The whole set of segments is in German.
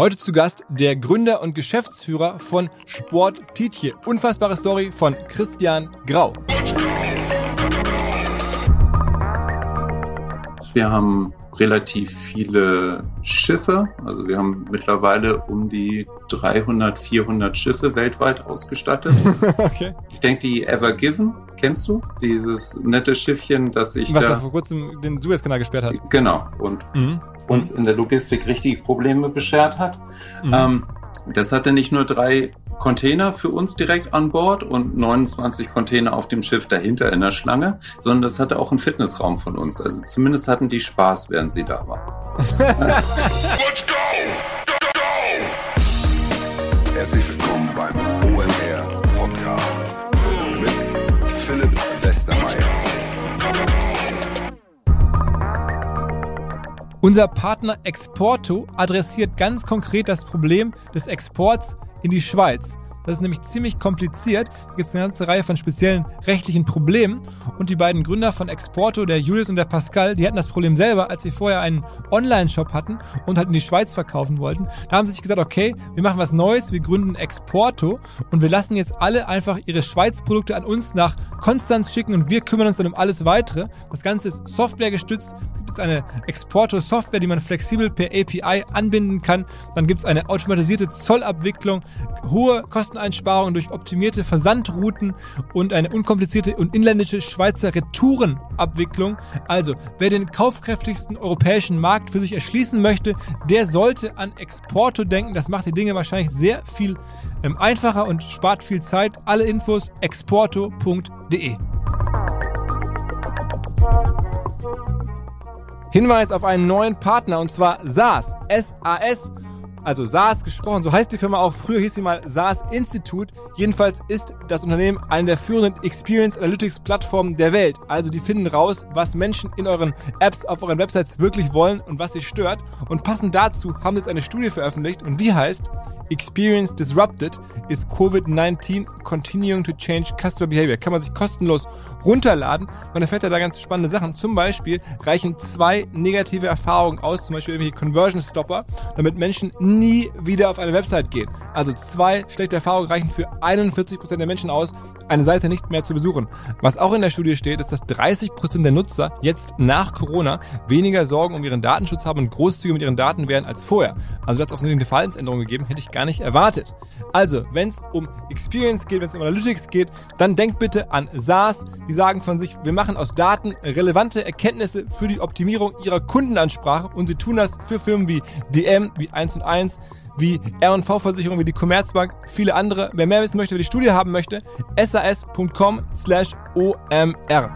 Heute zu Gast der Gründer und Geschäftsführer von Sport Tietje. Unfassbare Story von Christian Grau. Wir haben relativ viele Schiffe. Also wir haben mittlerweile um die 300, 400 Schiffe weltweit ausgestattet. okay. Ich denke, die Ever Given, kennst du? Dieses nette Schiffchen, das sich Was da... da vor kurzem den Suezkanal gesperrt hat. Genau. Und mhm. Uns in der Logistik richtige Probleme beschert hat. Mhm. Ähm, das hatte nicht nur drei Container für uns direkt an Bord und 29 Container auf dem Schiff dahinter in der Schlange, sondern das hatte auch einen Fitnessraum von uns. Also zumindest hatten die Spaß, während sie da waren. Unser Partner Exporto adressiert ganz konkret das Problem des Exports in die Schweiz. Das ist nämlich ziemlich kompliziert. Da gibt es eine ganze Reihe von speziellen rechtlichen Problemen. Und die beiden Gründer von Exporto, der Julius und der Pascal, die hatten das Problem selber, als sie vorher einen Online-Shop hatten und halt in die Schweiz verkaufen wollten. Da haben sie sich gesagt, okay, wir machen was Neues, wir gründen Exporto und wir lassen jetzt alle einfach ihre Schweiz-Produkte an uns nach Konstanz schicken und wir kümmern uns dann um alles weitere. Das Ganze ist softwaregestützt. Es gibt jetzt eine Exporto-Software, die man flexibel per API anbinden kann. Dann gibt es eine automatisierte Zollabwicklung, hohe Kosten Kosteneinsparungen durch optimierte Versandrouten und eine unkomplizierte und inländische Schweizer Retourenabwicklung. Also, wer den kaufkräftigsten europäischen Markt für sich erschließen möchte, der sollte an Exporto denken. Das macht die Dinge wahrscheinlich sehr viel ähm, einfacher und spart viel Zeit. Alle Infos exporto.de. Hinweis auf einen neuen Partner und zwar SAS. SAS also SaaS gesprochen, so heißt die Firma auch. Früher hieß sie mal SaaS Institute. Jedenfalls ist das Unternehmen eine der führenden Experience Analytics Plattformen der Welt. Also die finden raus, was Menschen in euren Apps auf euren Websites wirklich wollen und was sie stört. Und passend dazu haben sie jetzt eine Studie veröffentlicht und die heißt Experience Disrupted is COVID-19 Continuing to Change Customer Behavior. Kann man sich kostenlos runterladen. Man erfährt ja da ganz spannende Sachen. Zum Beispiel reichen zwei negative Erfahrungen aus, zum Beispiel irgendwelche Conversion Stopper, damit Menschen nie wieder auf eine Website gehen. Also zwei schlechte Erfahrungen reichen für 41% der Menschen aus, eine Seite nicht mehr zu besuchen. Was auch in der Studie steht, ist, dass 30% der Nutzer jetzt nach Corona weniger Sorgen um ihren Datenschutz haben und großzügiger mit ihren Daten werden als vorher. Also hat es offensichtlich eine Verhaltensänderung gegeben, hätte ich gar nicht erwartet. Also, wenn es um Experience geht, wenn es um Analytics geht, dann denkt bitte an SaaS. Die sagen von sich, wir machen aus Daten relevante Erkenntnisse für die Optimierung ihrer Kundenansprache und sie tun das für Firmen wie DM, wie 1 und 1, wie R&V-Versicherung, wie die Commerzbank, viele andere. Wer mehr wissen möchte, wer die Studie haben möchte, sas.com slash omr.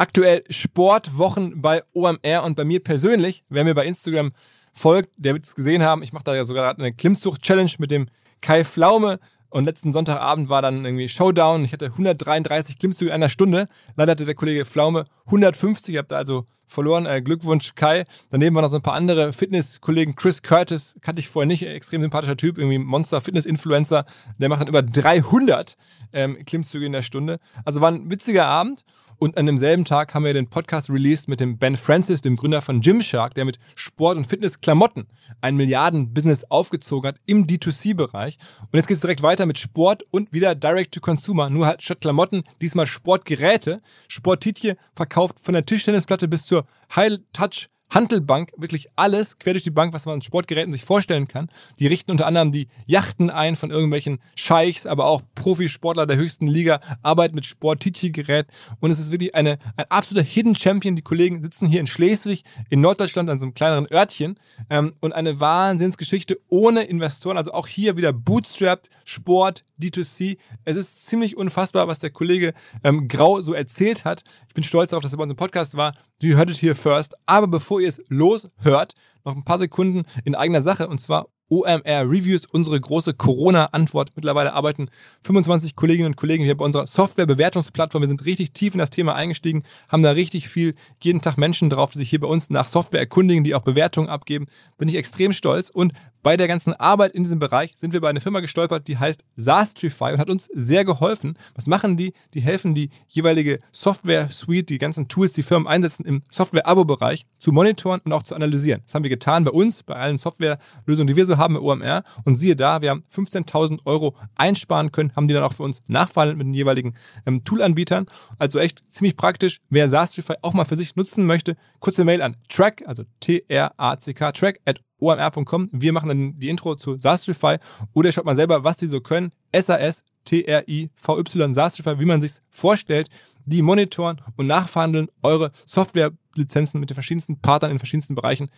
Aktuell Sportwochen bei OMR und bei mir persönlich, wer mir bei Instagram folgt, der wird es gesehen haben. Ich mache da ja sogar eine Klimmzucht-Challenge mit dem Kai Flaume. Und letzten Sonntagabend war dann irgendwie Showdown. Ich hatte 133 Klimmzüge in einer Stunde. Leider hatte der Kollege Flaume 150. Ich habe da also verloren. Äh, Glückwunsch, Kai. Daneben waren noch so ein paar andere Fitnesskollegen. Chris Curtis kannte ich vorher nicht. Extrem sympathischer Typ. Irgendwie Monster-Fitness-Influencer. Der macht dann über 300 ähm, Klimmzüge in der Stunde. Also war ein witziger Abend. Und an demselben Tag haben wir den Podcast released mit dem Ben Francis, dem Gründer von Gymshark, der mit Sport- und Fitness-Klamotten ein Milliarden-Business aufgezogen hat im D2C-Bereich. Und jetzt geht es direkt weiter mit Sport und wieder Direct-to-Consumer. Nur halt statt Klamotten diesmal Sportgeräte. Sportitje verkauft von der Tischtennisplatte bis zur High-Touch- Handelbank, wirklich alles quer durch die Bank, was man an Sportgeräten sich vorstellen kann. Die richten unter anderem die Yachten ein von irgendwelchen Scheichs, aber auch Profisportler der höchsten Liga, arbeiten mit Sport-Titi-Gerät und es ist wirklich eine, ein absoluter Hidden Champion. Die Kollegen sitzen hier in Schleswig, in Norddeutschland, an so einem kleineren Örtchen ähm, und eine Wahnsinnsgeschichte ohne Investoren, also auch hier wieder bootstrapped, Sport, D2C. Es ist ziemlich unfassbar, was der Kollege ähm, Grau so erzählt hat. Ich bin stolz darauf, dass er bei unserem Podcast war. You heard it here first. Aber bevor ihr es loshört, noch ein paar Sekunden in eigener Sache und zwar OMR Reviews, unsere große Corona-Antwort. Mittlerweile arbeiten 25 Kolleginnen und Kollegen hier bei unserer Software-Bewertungsplattform. Wir sind richtig tief in das Thema eingestiegen, haben da richtig viel, jeden Tag Menschen drauf, die sich hier bei uns nach Software erkundigen, die auch Bewertungen abgeben. Bin ich extrem stolz. Und bei der ganzen Arbeit in diesem Bereich sind wir bei einer Firma gestolpert, die heißt Sastrify und hat uns sehr geholfen. Was machen die? Die helfen die jeweilige Software-Suite, die ganzen Tools, die Firmen einsetzen im Software-Abo-Bereich zu monitoren und auch zu analysieren. Das haben wir getan bei uns, bei allen Software-Lösungen, die wir so haben bei OMR. Und siehe da, wir haben 15.000 Euro einsparen können, haben die dann auch für uns nachverhandelt mit den jeweiligen ähm, Tool-Anbietern. Also echt ziemlich praktisch. Wer Sastrify auch mal für sich nutzen möchte, kurze Mail an track, also T-R-A-C-K, track at omr.com. Wir machen dann die Intro zu Sastrify oder schaut mal selber, was die so können. SAS, T-R-I-V-Y, Sastrify, wie man sich vorstellt. Die monitoren und nachverhandeln eure Softwarelizenzen mit den verschiedensten Partnern in verschiedensten Bereichen.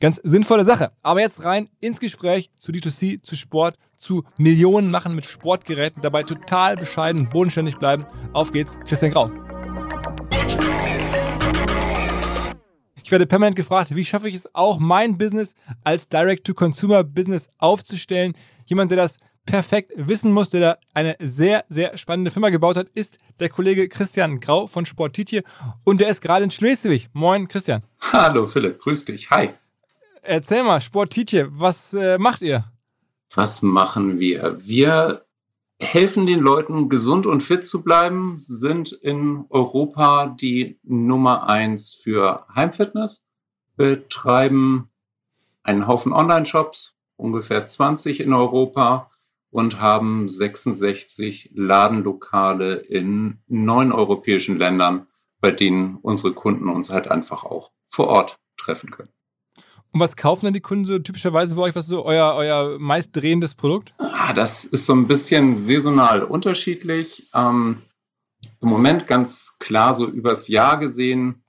Ganz sinnvolle Sache. Aber jetzt rein ins Gespräch zu D2C, zu Sport, zu Millionen machen mit Sportgeräten, dabei total bescheiden, bodenständig bleiben. Auf geht's, Christian Grau. Ich werde permanent gefragt, wie schaffe ich es auch, mein Business als Direct-to-Consumer-Business aufzustellen. Jemand, der das perfekt wissen muss, der da eine sehr, sehr spannende Firma gebaut hat, ist der Kollege Christian Grau von Sportitje und der ist gerade in Schleswig. Moin, Christian. Hallo, Philipp, grüß dich. Hi. Erzähl mal, Sportitje, was äh, macht ihr? Was machen wir? Wir helfen den Leuten, gesund und fit zu bleiben, sind in Europa die Nummer eins für Heimfitness, betreiben einen Haufen Online-Shops, ungefähr 20 in Europa und haben 66 Ladenlokale in neun europäischen Ländern, bei denen unsere Kunden uns halt einfach auch vor Ort treffen können. Und was kaufen denn die Kunden so typischerweise bei euch? Was ist so euer, euer meist drehendes Produkt? Ah, das ist so ein bisschen saisonal unterschiedlich. Ähm, Im Moment ganz klar so übers Jahr gesehen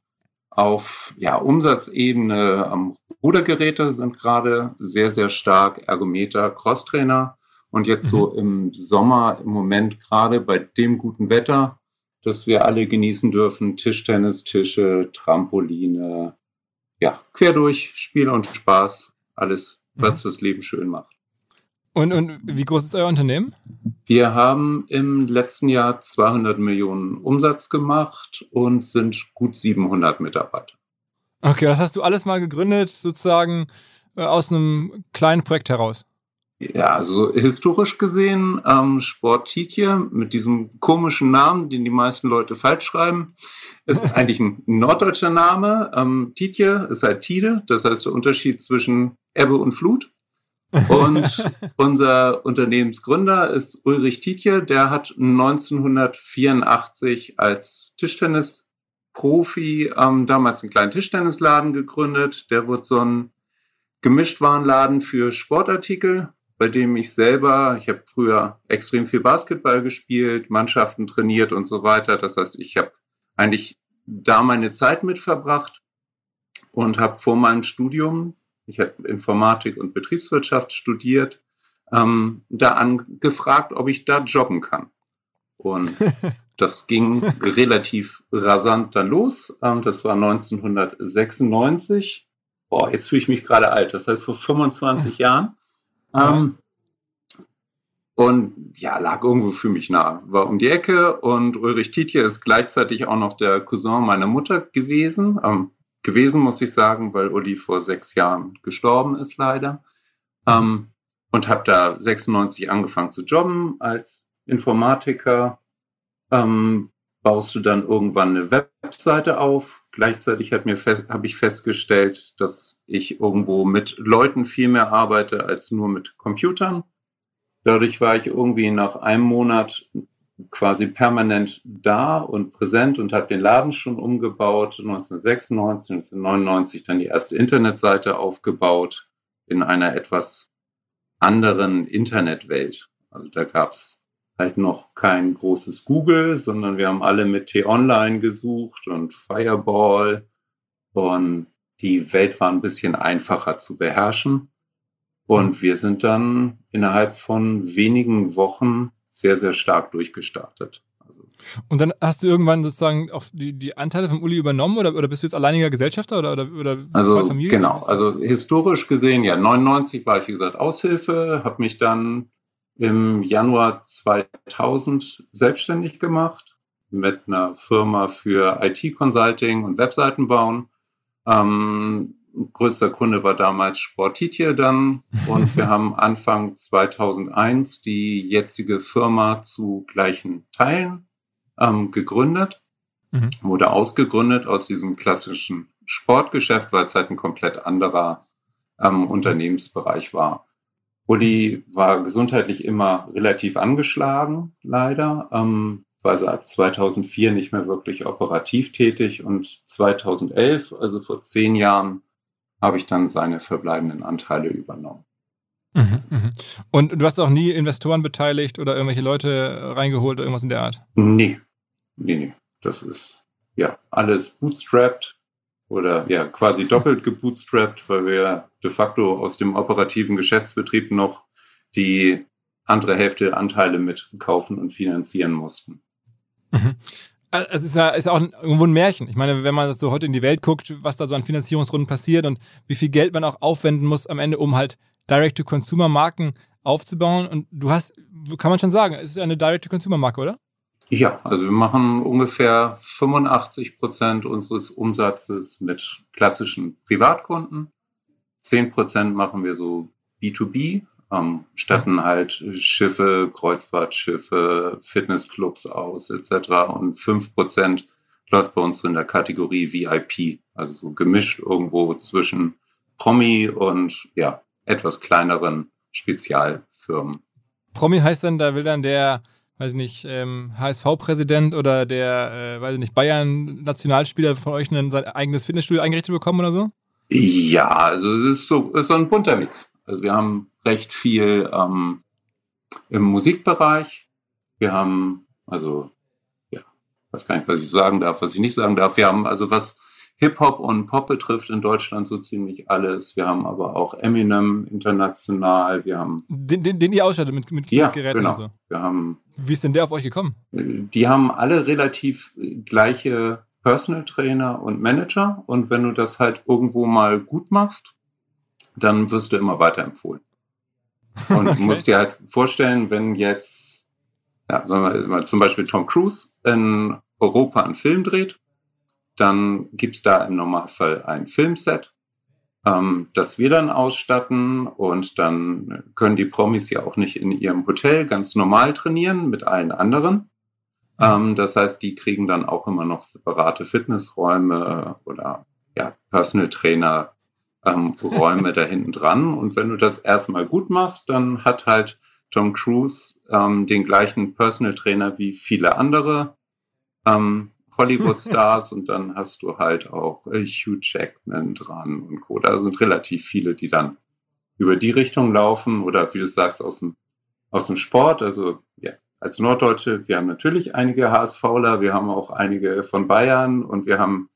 auf ja, Umsatzebene ähm, Rudergeräte sind gerade sehr, sehr stark, Ergometer, Crosstrainer. Und jetzt mhm. so im Sommer, im Moment gerade bei dem guten Wetter, das wir alle genießen dürfen, Tischtennis, Tische, Trampoline, ja, quer durch, Spiel und Spaß, alles, was mhm. das Leben schön macht. Und, und wie groß ist euer Unternehmen? Wir haben im letzten Jahr 200 Millionen Umsatz gemacht und sind gut 700 Mitarbeiter. Okay, das hast du alles mal gegründet, sozusagen äh, aus einem kleinen Projekt heraus. Ja, also historisch gesehen, ähm, Sport Tietje mit diesem komischen Namen, den die meisten Leute falsch schreiben, ist eigentlich ein norddeutscher Name. Ähm, Tietje ist halt Tide, das heißt der Unterschied zwischen Ebbe und Flut. Und unser Unternehmensgründer ist Ulrich Tietje, der hat 1984 als Tischtennisprofi ähm, damals einen kleinen Tischtennisladen gegründet. Der wurde so ein Gemischtwarenladen für Sportartikel bei dem ich selber, ich habe früher extrem viel Basketball gespielt, Mannschaften trainiert und so weiter. Das heißt, ich habe eigentlich da meine Zeit mit verbracht und habe vor meinem Studium, ich habe Informatik und Betriebswirtschaft studiert, ähm, da angefragt, ob ich da jobben kann. Und das ging relativ rasant dann los. Ähm, das war 1996. Boah, jetzt fühle ich mich gerade alt. Das heißt, vor 25 Jahren. Ähm, und ja, lag irgendwo für mich nah. War um die Ecke und Ulrich Tietje ist gleichzeitig auch noch der Cousin meiner Mutter gewesen. Ähm, gewesen, muss ich sagen, weil Uli vor sechs Jahren gestorben ist, leider. Ähm, und habe da 96 angefangen zu jobben als Informatiker. Ähm, baust du dann irgendwann eine Webseite auf. Gleichzeitig habe ich festgestellt, dass ich irgendwo mit Leuten viel mehr arbeite als nur mit Computern. Dadurch war ich irgendwie nach einem Monat quasi permanent da und präsent und habe den Laden schon umgebaut. 1996, 1999 dann die erste Internetseite aufgebaut in einer etwas anderen Internetwelt. Also da gab es halt noch kein großes Google, sondern wir haben alle mit T-Online gesucht und Fireball und die Welt war ein bisschen einfacher zu beherrschen. Und wir sind dann innerhalb von wenigen Wochen sehr, sehr stark durchgestartet. Also und dann hast du irgendwann sozusagen auch die, die Anteile von Uli übernommen oder, oder bist du jetzt alleiniger Gesellschafter oder, oder, oder also, zwei Familien? Genau, also historisch gesehen, ja, 99 war ich, wie gesagt, Aushilfe, habe mich dann im Januar 2000 selbstständig gemacht mit einer Firma für IT-Consulting und Webseiten bauen. Ähm, größter Kunde war damals Sportitje dann und wir haben Anfang 2001 die jetzige Firma zu gleichen Teilen ähm, gegründet. Mhm. Wurde ausgegründet aus diesem klassischen Sportgeschäft, weil es halt ein komplett anderer ähm, Unternehmensbereich war. Uli war gesundheitlich immer relativ angeschlagen, leider. Ähm, war also ab 2004 nicht mehr wirklich operativ tätig und 2011, also vor zehn Jahren, habe ich dann seine verbleibenden Anteile übernommen. Mhm, mhm. Und du hast auch nie Investoren beteiligt oder irgendwelche Leute reingeholt oder irgendwas in der Art? Nee, nee, nee. Das ist ja alles bootstrapped oder ja quasi doppelt gebootstrapped, weil wir de facto aus dem operativen Geschäftsbetrieb noch die andere Hälfte der Anteile mitkaufen und finanzieren mussten. Mhm. Also, es ist ja, ist auch irgendwo ein Märchen. Ich meine, wenn man so heute in die Welt guckt, was da so an Finanzierungsrunden passiert und wie viel Geld man auch aufwenden muss am Ende, um halt Direct-to-Consumer-Marken aufzubauen. Und du hast, kann man schon sagen, es ist eine Direct-to-Consumer-Marke, oder? Ja, also wir machen ungefähr 85 Prozent unseres Umsatzes mit klassischen Privatkunden. 10 Prozent machen wir so B2B, ähm, statten halt Schiffe, Kreuzfahrtschiffe, Fitnessclubs aus etc. Und 5 Prozent läuft bei uns in der Kategorie VIP, also so gemischt irgendwo zwischen Promi und ja, etwas kleineren Spezialfirmen. Promi heißt dann, da will dann der weiß ich nicht, ähm, HSV-Präsident oder der, äh, weiß ich nicht, Bayern-Nationalspieler von euch ein sein eigenes Fitnessstudio eingerichtet bekommen oder so? Ja, also es ist so, ist so ein bunter Mix. Also wir haben recht viel ähm, im Musikbereich. Wir haben, also, ja, weiß gar nicht, was ich sagen darf, was ich nicht sagen darf. Wir haben also was Hip-Hop und Pop betrifft in Deutschland so ziemlich alles. Wir haben aber auch Eminem international. Wir haben. Den, den, den ihr ausstattet mit, mit, ja, mit Geräten genau. und so. Wir haben. Wie ist denn der auf euch gekommen? Die haben alle relativ gleiche Personal Trainer und Manager. Und wenn du das halt irgendwo mal gut machst, dann wirst du immer weiterempfohlen. Und okay. du musst dir halt vorstellen, wenn jetzt, ja, sagen wir mal, zum Beispiel Tom Cruise in Europa einen Film dreht, dann gibt's da im Normalfall ein Filmset, ähm, das wir dann ausstatten und dann können die Promis ja auch nicht in ihrem Hotel ganz normal trainieren mit allen anderen. Ähm, das heißt, die kriegen dann auch immer noch separate Fitnessräume oder ja, Personal Trainer ähm, Räume da hinten dran. Und wenn du das erstmal gut machst, dann hat halt Tom Cruise ähm, den gleichen Personal Trainer wie viele andere. Ähm, Hollywood-Stars und dann hast du halt auch äh, Hugh Jackman dran und Co. Da sind relativ viele, die dann über die Richtung laufen oder wie du sagst, aus dem, aus dem Sport. Also ja, als Norddeutsche, wir haben natürlich einige HSVler, wir haben auch einige von Bayern und wir haben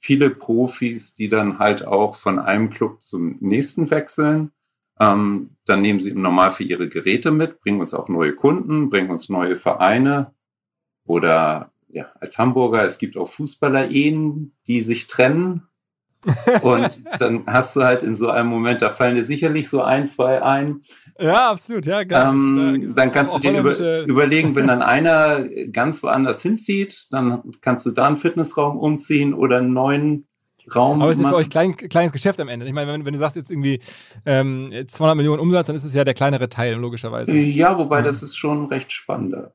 viele Profis, die dann halt auch von einem Club zum nächsten wechseln. Ähm, dann nehmen sie im Normalfall ihre Geräte mit, bringen uns auch neue Kunden, bringen uns neue Vereine oder ja, als Hamburger, es gibt auch Fußballer-Ehen, die sich trennen. Und dann hast du halt in so einem Moment, da fallen dir sicherlich so ein, zwei ein. Ja, absolut, ja, gar ähm, Dann kannst du dir über, überlegen, wenn dann einer ganz woanders hinzieht, dann kannst du da einen Fitnessraum umziehen oder einen neuen Raum. Aber es ist für euch klein, kleines Geschäft am Ende. Ich meine, wenn, wenn du sagst jetzt irgendwie ähm, 200 Millionen Umsatz, dann ist es ja der kleinere Teil, logischerweise. Ja, wobei ja. das ist schon recht spannender.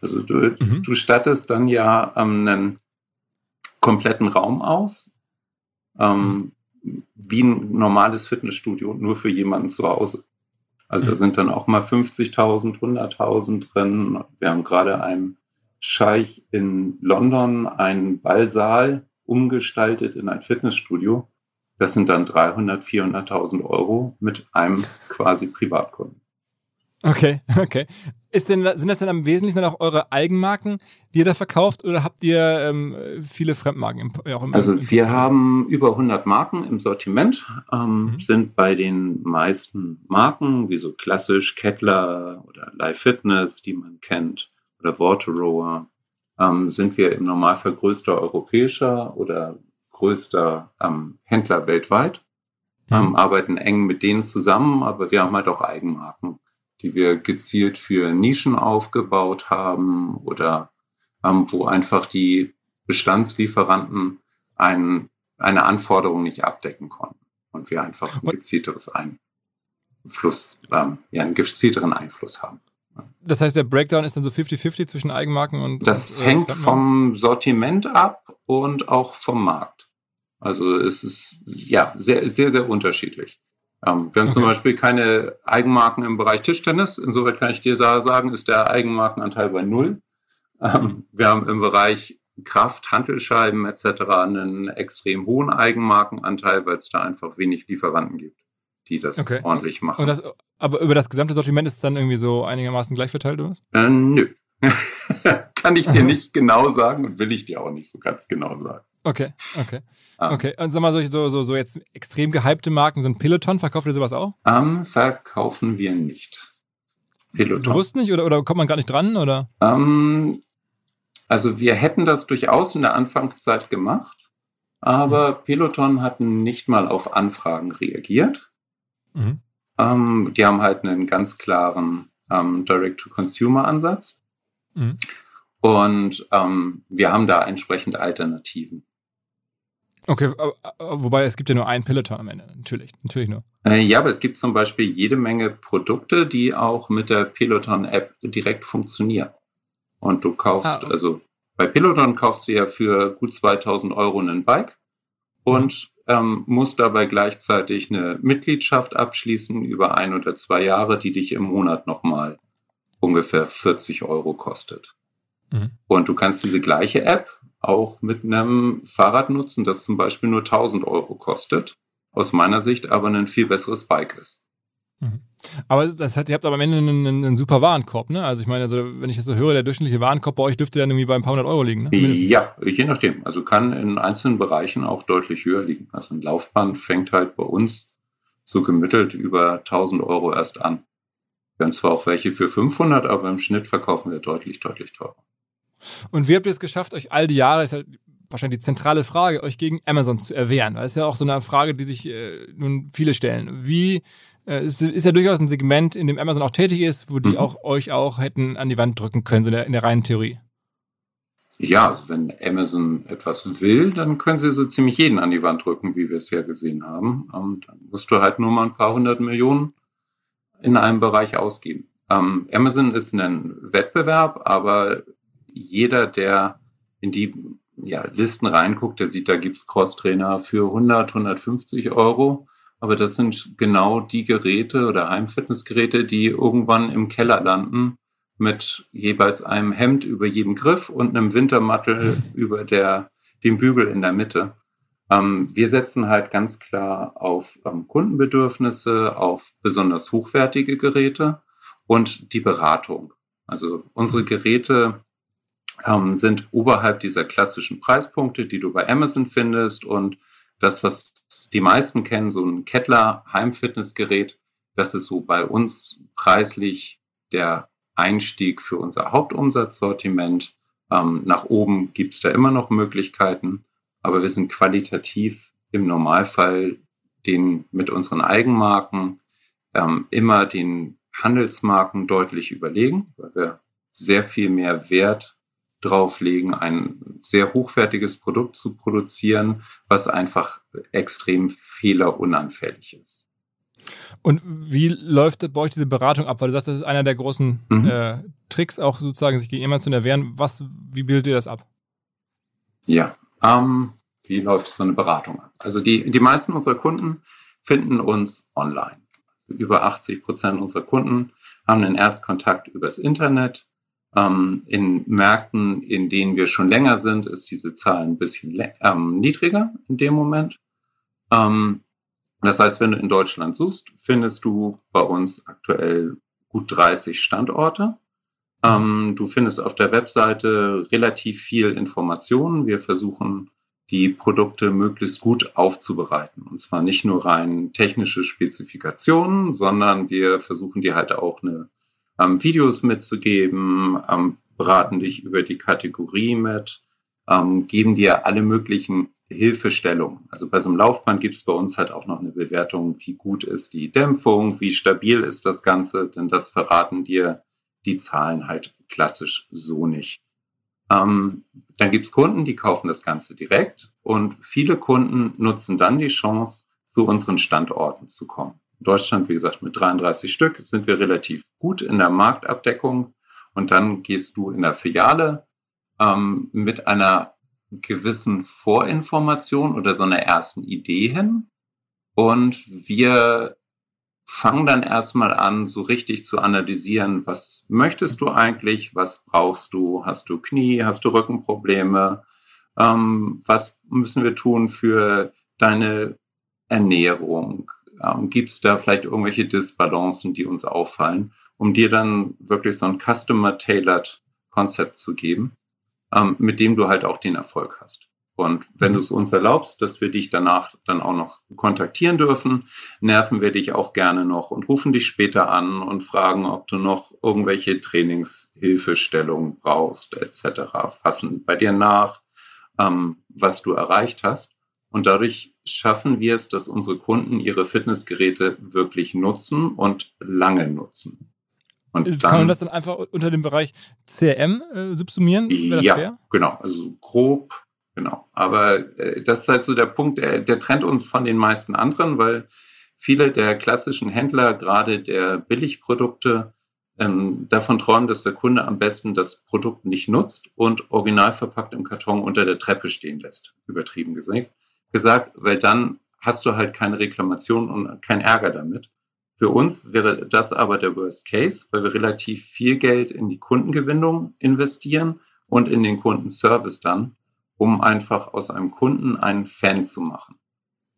Also du, mhm. du stattest dann ja ähm, einen kompletten Raum aus, ähm, mhm. wie ein normales Fitnessstudio, nur für jemanden zu Hause. Also mhm. da sind dann auch mal 50.000, 100.000 drin. Wir haben gerade einem Scheich in London einen Ballsaal umgestaltet in ein Fitnessstudio. Das sind dann 300, 400.000 Euro mit einem quasi Privatkunden. Okay, okay. Ist denn, sind das denn am Wesentlichen dann auch eure Eigenmarken, die ihr da verkauft oder habt ihr ähm, viele Fremdmarken? Im, auch im, also im wir haben über 100 Marken im Sortiment, ähm, mhm. sind bei den meisten Marken, wie so klassisch Kettler oder Live Fitness, die man kennt, oder Water ähm, sind wir im Normalfall größter europäischer oder größter ähm, Händler weltweit, mhm. Ähm, arbeiten eng mit denen zusammen, aber wir haben halt auch Eigenmarken die wir gezielt für Nischen aufgebaut haben oder ähm, wo einfach die Bestandslieferanten einen eine Anforderung nicht abdecken konnten und wir einfach ein gezielteres Einfluss, ähm, ja, einen gezielteren Einfluss haben. Das heißt, der Breakdown ist dann so 50-50 zwischen Eigenmarken und. Das und, äh, hängt vom Sortiment ab und auch vom Markt. Also es ist ja sehr, sehr, sehr unterschiedlich. Ähm, wir haben okay. zum Beispiel keine Eigenmarken im Bereich Tischtennis. Insoweit kann ich dir da sagen, ist der Eigenmarkenanteil bei null. Ähm, wir haben im Bereich Kraft, Handelscheiben etc. einen extrem hohen Eigenmarkenanteil, weil es da einfach wenig Lieferanten gibt, die das okay. ordentlich machen. Das, aber über das gesamte Sortiment ist es dann irgendwie so einigermaßen gleich verteilt, oder was? Äh, nö. Kann ich dir nicht genau sagen und will ich dir auch nicht so ganz genau sagen. Okay, okay. Um, okay, und sag mal, so, so, so jetzt extrem gehypte Marken sind Peloton, verkauft ihr sowas auch? Um, verkaufen wir nicht. Peloton. Du wusstest nicht oder, oder kommt man gar nicht dran? Oder? Um, also wir hätten das durchaus in der Anfangszeit gemacht, aber mhm. Peloton hat nicht mal auf Anfragen reagiert. Mhm. Um, die haben halt einen ganz klaren Direct-to-Consumer-Ansatz. Mhm. Und ähm, wir haben da entsprechend Alternativen. Okay, wobei es gibt ja nur einen Peloton am Ende, natürlich, natürlich nur. Äh, ja, aber es gibt zum Beispiel jede Menge Produkte, die auch mit der Peloton-App direkt funktionieren. Und du kaufst, ah, okay. also bei Peloton kaufst du ja für gut 2000 Euro ein Bike und mhm. ähm, musst dabei gleichzeitig eine Mitgliedschaft abschließen über ein oder zwei Jahre, die dich im Monat nochmal ungefähr 40 Euro kostet. Mhm. Und du kannst diese gleiche App auch mit einem Fahrrad nutzen, das zum Beispiel nur 1000 Euro kostet, aus meiner Sicht aber ein viel besseres Bike ist. Mhm. Aber das heißt, ihr habt aber am Ende einen, einen, super Warenkorb, ne? Also ich meine, also wenn ich das so höre, der durchschnittliche Warenkorb bei euch dürfte dann irgendwie bei ein paar hundert Euro liegen, ne? Ja, je nachdem. Also kann in einzelnen Bereichen auch deutlich höher liegen. Also ein Laufband fängt halt bei uns so gemittelt über 1000 Euro erst an. Wir haben zwar auch welche für 500, aber im Schnitt verkaufen wir deutlich, deutlich teurer. Und wie habt ihr es geschafft, euch all die Jahre, ist halt wahrscheinlich die zentrale Frage, euch gegen Amazon zu erwehren? Weil es ist ja auch so eine Frage, die sich äh, nun viele stellen. Wie äh, ist, ist ja durchaus ein Segment, in dem Amazon auch tätig ist, wo die mhm. auch euch auch hätten an die Wand drücken können, so in der, in der reinen Theorie. Ja, also wenn Amazon etwas will, dann können sie so ziemlich jeden an die Wand drücken, wie wir es ja gesehen haben. Und dann musst du halt nur mal ein paar hundert Millionen in einem Bereich ausgeben. Ähm, Amazon ist ein Wettbewerb, aber jeder, der in die ja, Listen reinguckt, der sieht, da gibt's Crosstrainer für 100, 150 Euro. Aber das sind genau die Geräte oder Heimfitnessgeräte, die irgendwann im Keller landen mit jeweils einem Hemd über jedem Griff und einem Wintermattel über der, dem Bügel in der Mitte. Ähm, wir setzen halt ganz klar auf ähm, Kundenbedürfnisse, auf besonders hochwertige Geräte und die Beratung. Also unsere Geräte ähm, sind oberhalb dieser klassischen Preispunkte, die du bei Amazon findest. Und das, was die meisten kennen, so ein Kettler Heimfitnessgerät, das ist so bei uns preislich der Einstieg für unser Hauptumsatzsortiment. Nach oben gibt es da immer noch Möglichkeiten, aber wir sind qualitativ im Normalfall den mit unseren Eigenmarken ähm, immer den Handelsmarken deutlich überlegen, weil wir sehr viel mehr Wert drauflegen, ein sehr hochwertiges Produkt zu produzieren, was einfach extrem fehlerunanfällig ist. Und wie läuft bei euch diese Beratung ab? Weil du sagst, das ist einer der großen mhm. äh, Tricks, auch sozusagen sich gegen jemanden zu erwehren. Was, wie bildet ihr das ab? Ja, ähm, wie läuft so eine Beratung ab? Also die, die meisten unserer Kunden finden uns online. Über 80 Prozent unserer Kunden haben einen Erstkontakt übers Internet ähm, in Märkten, in denen wir schon länger sind, ist diese Zahl ein bisschen ähm, niedriger in dem Moment. Ähm, das heißt, wenn du in Deutschland suchst, findest du bei uns aktuell gut 30 Standorte. Ähm, du findest auf der Webseite relativ viel Informationen. Wir versuchen, die Produkte möglichst gut aufzubereiten. Und zwar nicht nur rein technische Spezifikationen, sondern wir versuchen dir halt auch eine ähm, Videos mitzugeben, ähm, beraten dich über die Kategorie mit, ähm, geben dir alle möglichen Hilfestellungen. Also bei so einem Laufband gibt es bei uns halt auch noch eine Bewertung, wie gut ist die Dämpfung, wie stabil ist das Ganze, denn das verraten dir die Zahlen halt klassisch so nicht. Ähm, dann gibt es Kunden, die kaufen das Ganze direkt und viele Kunden nutzen dann die Chance, zu unseren Standorten zu kommen. In Deutschland, wie gesagt, mit 33 Stück sind wir relativ gut in der Marktabdeckung und dann gehst du in der Filiale ähm, mit einer gewissen Vorinformation oder so einer ersten Idee hin und wir fangen dann erstmal an, so richtig zu analysieren, was möchtest du eigentlich, was brauchst du, hast du Knie, hast du Rückenprobleme, ähm, was müssen wir tun für deine Ernährung, ähm, gibt es da vielleicht irgendwelche Disbalancen, die uns auffallen, um dir dann wirklich so ein Customer-Tailored Konzept zu geben, ähm, mit dem du halt auch den Erfolg hast. Und wenn mhm. du es uns erlaubst, dass wir dich danach dann auch noch kontaktieren dürfen, nerven wir dich auch gerne noch und rufen dich später an und fragen, ob du noch irgendwelche Trainingshilfestellungen brauchst, etc. Fassen bei dir nach, ähm, was du erreicht hast. Und dadurch schaffen wir es, dass unsere Kunden ihre Fitnessgeräte wirklich nutzen und lange nutzen. Und Kann dann, man das dann einfach unter dem Bereich CRM äh, subsumieren? ja, genau. Also grob Genau. Aber äh, das ist halt so der Punkt, der, der trennt uns von den meisten anderen, weil viele der klassischen Händler, gerade der Billigprodukte, ähm, davon träumen, dass der Kunde am besten das Produkt nicht nutzt und original verpackt im Karton unter der Treppe stehen lässt, übertrieben gesagt, gesagt, weil dann hast du halt keine Reklamation und kein Ärger damit. Für uns wäre das aber der Worst Case, weil wir relativ viel Geld in die Kundengewinnung investieren und in den Kundenservice dann um einfach aus einem Kunden einen Fan zu machen.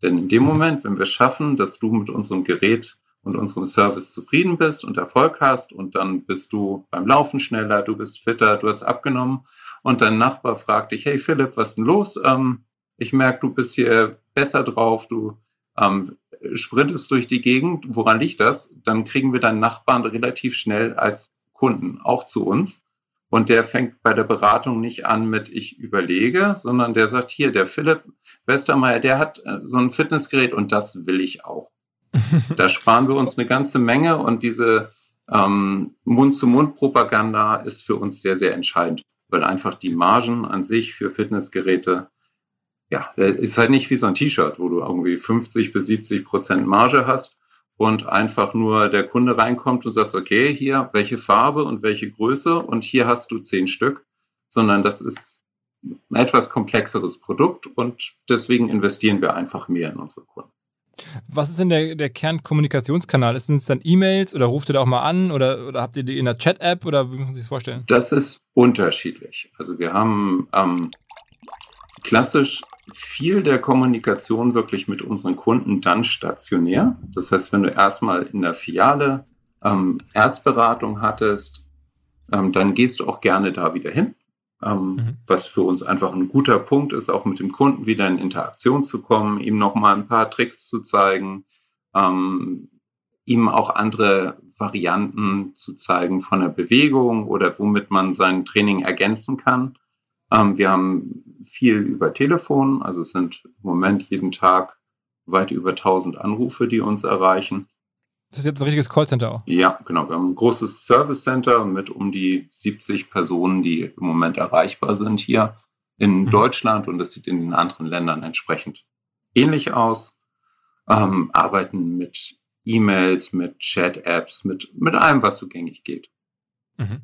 Denn in dem Moment, wenn wir schaffen, dass du mit unserem Gerät und unserem Service zufrieden bist und Erfolg hast und dann bist du beim Laufen schneller, du bist fitter, du hast abgenommen und dein Nachbar fragt dich, hey Philipp, was ist denn los? Ähm, ich merke, du bist hier besser drauf, du ähm, sprintest durch die Gegend, woran liegt das? Dann kriegen wir deinen Nachbarn relativ schnell als Kunden auch zu uns und der fängt bei der Beratung nicht an mit ich überlege, sondern der sagt hier, der Philipp Westermeier, der hat äh, so ein Fitnessgerät und das will ich auch. da sparen wir uns eine ganze Menge und diese ähm, Mund-zu-Mund-Propaganda ist für uns sehr, sehr entscheidend, weil einfach die Margen an sich für Fitnessgeräte, ja, ist halt nicht wie so ein T-Shirt, wo du irgendwie 50 bis 70 Prozent Marge hast, und einfach nur der Kunde reinkommt und sagt, okay, hier welche Farbe und welche Größe und hier hast du zehn Stück, sondern das ist ein etwas komplexeres Produkt und deswegen investieren wir einfach mehr in unsere Kunden. Was ist denn der, der Kernkommunikationskanal? Sind es dann E-Mails oder ruft ihr da auch mal an oder, oder habt ihr die in der Chat-App oder wie muss man sich das vorstellen? Das ist unterschiedlich. Also wir haben ähm, klassisch viel der Kommunikation wirklich mit unseren Kunden dann stationär. Das heißt, wenn du erstmal in der Filiale ähm, Erstberatung hattest, ähm, dann gehst du auch gerne da wieder hin. Ähm, mhm. Was für uns einfach ein guter Punkt ist, auch mit dem Kunden wieder in Interaktion zu kommen, ihm nochmal ein paar Tricks zu zeigen, ähm, ihm auch andere Varianten zu zeigen von der Bewegung oder womit man sein Training ergänzen kann. Ähm, wir haben viel über Telefon, also es sind im Moment jeden Tag weit über 1000 Anrufe, die uns erreichen. Das ist jetzt ein richtiges Callcenter auch? Ja, genau. Wir haben ein großes Service Center mit um die 70 Personen, die im Moment erreichbar sind hier in mhm. Deutschland und das sieht in den anderen Ländern entsprechend ähnlich aus. Ähm, arbeiten mit E-Mails, mit Chat-Apps, mit, mit allem, was so gängig geht. Mhm.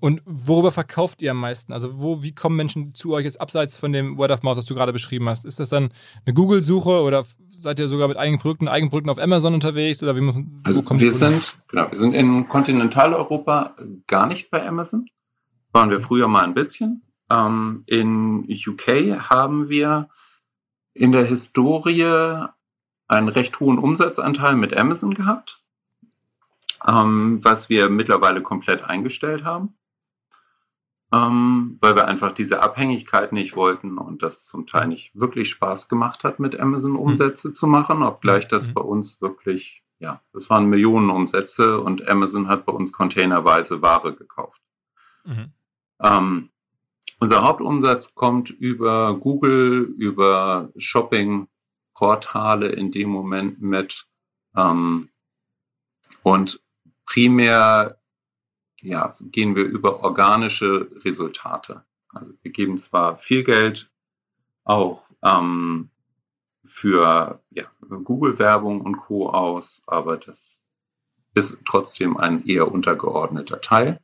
Und worüber verkauft ihr am meisten? Also wo, wie kommen Menschen zu euch jetzt abseits von dem Word of Mouth, das du gerade beschrieben hast? Ist das dann eine Google-Suche oder seid ihr sogar mit eigenen Produkten, eigenen Produkten auf Amazon unterwegs oder wie wo Also wir sind, genau, wir sind in Kontinentaleuropa gar nicht bei Amazon. Waren wir früher mal ein bisschen. Ähm, in UK haben wir in der Historie einen recht hohen Umsatzanteil mit Amazon gehabt ähm, was wir mittlerweile komplett eingestellt haben, ähm, weil wir einfach diese Abhängigkeit nicht wollten und das zum Teil nicht wirklich Spaß gemacht hat, mit Amazon hm. Umsätze mhm. zu machen, obgleich das mhm. bei uns wirklich, ja, das waren Millionen Umsätze und Amazon hat bei uns containerweise Ware gekauft. Mhm. Ähm, unser Hauptumsatz kommt über Google, über Shopping-Portale in dem Moment mit. Ähm, und primär ja, gehen wir über organische Resultate. Also wir geben zwar viel Geld auch ähm, für ja, Google-Werbung und Co. aus, aber das ist trotzdem ein eher untergeordneter Teil.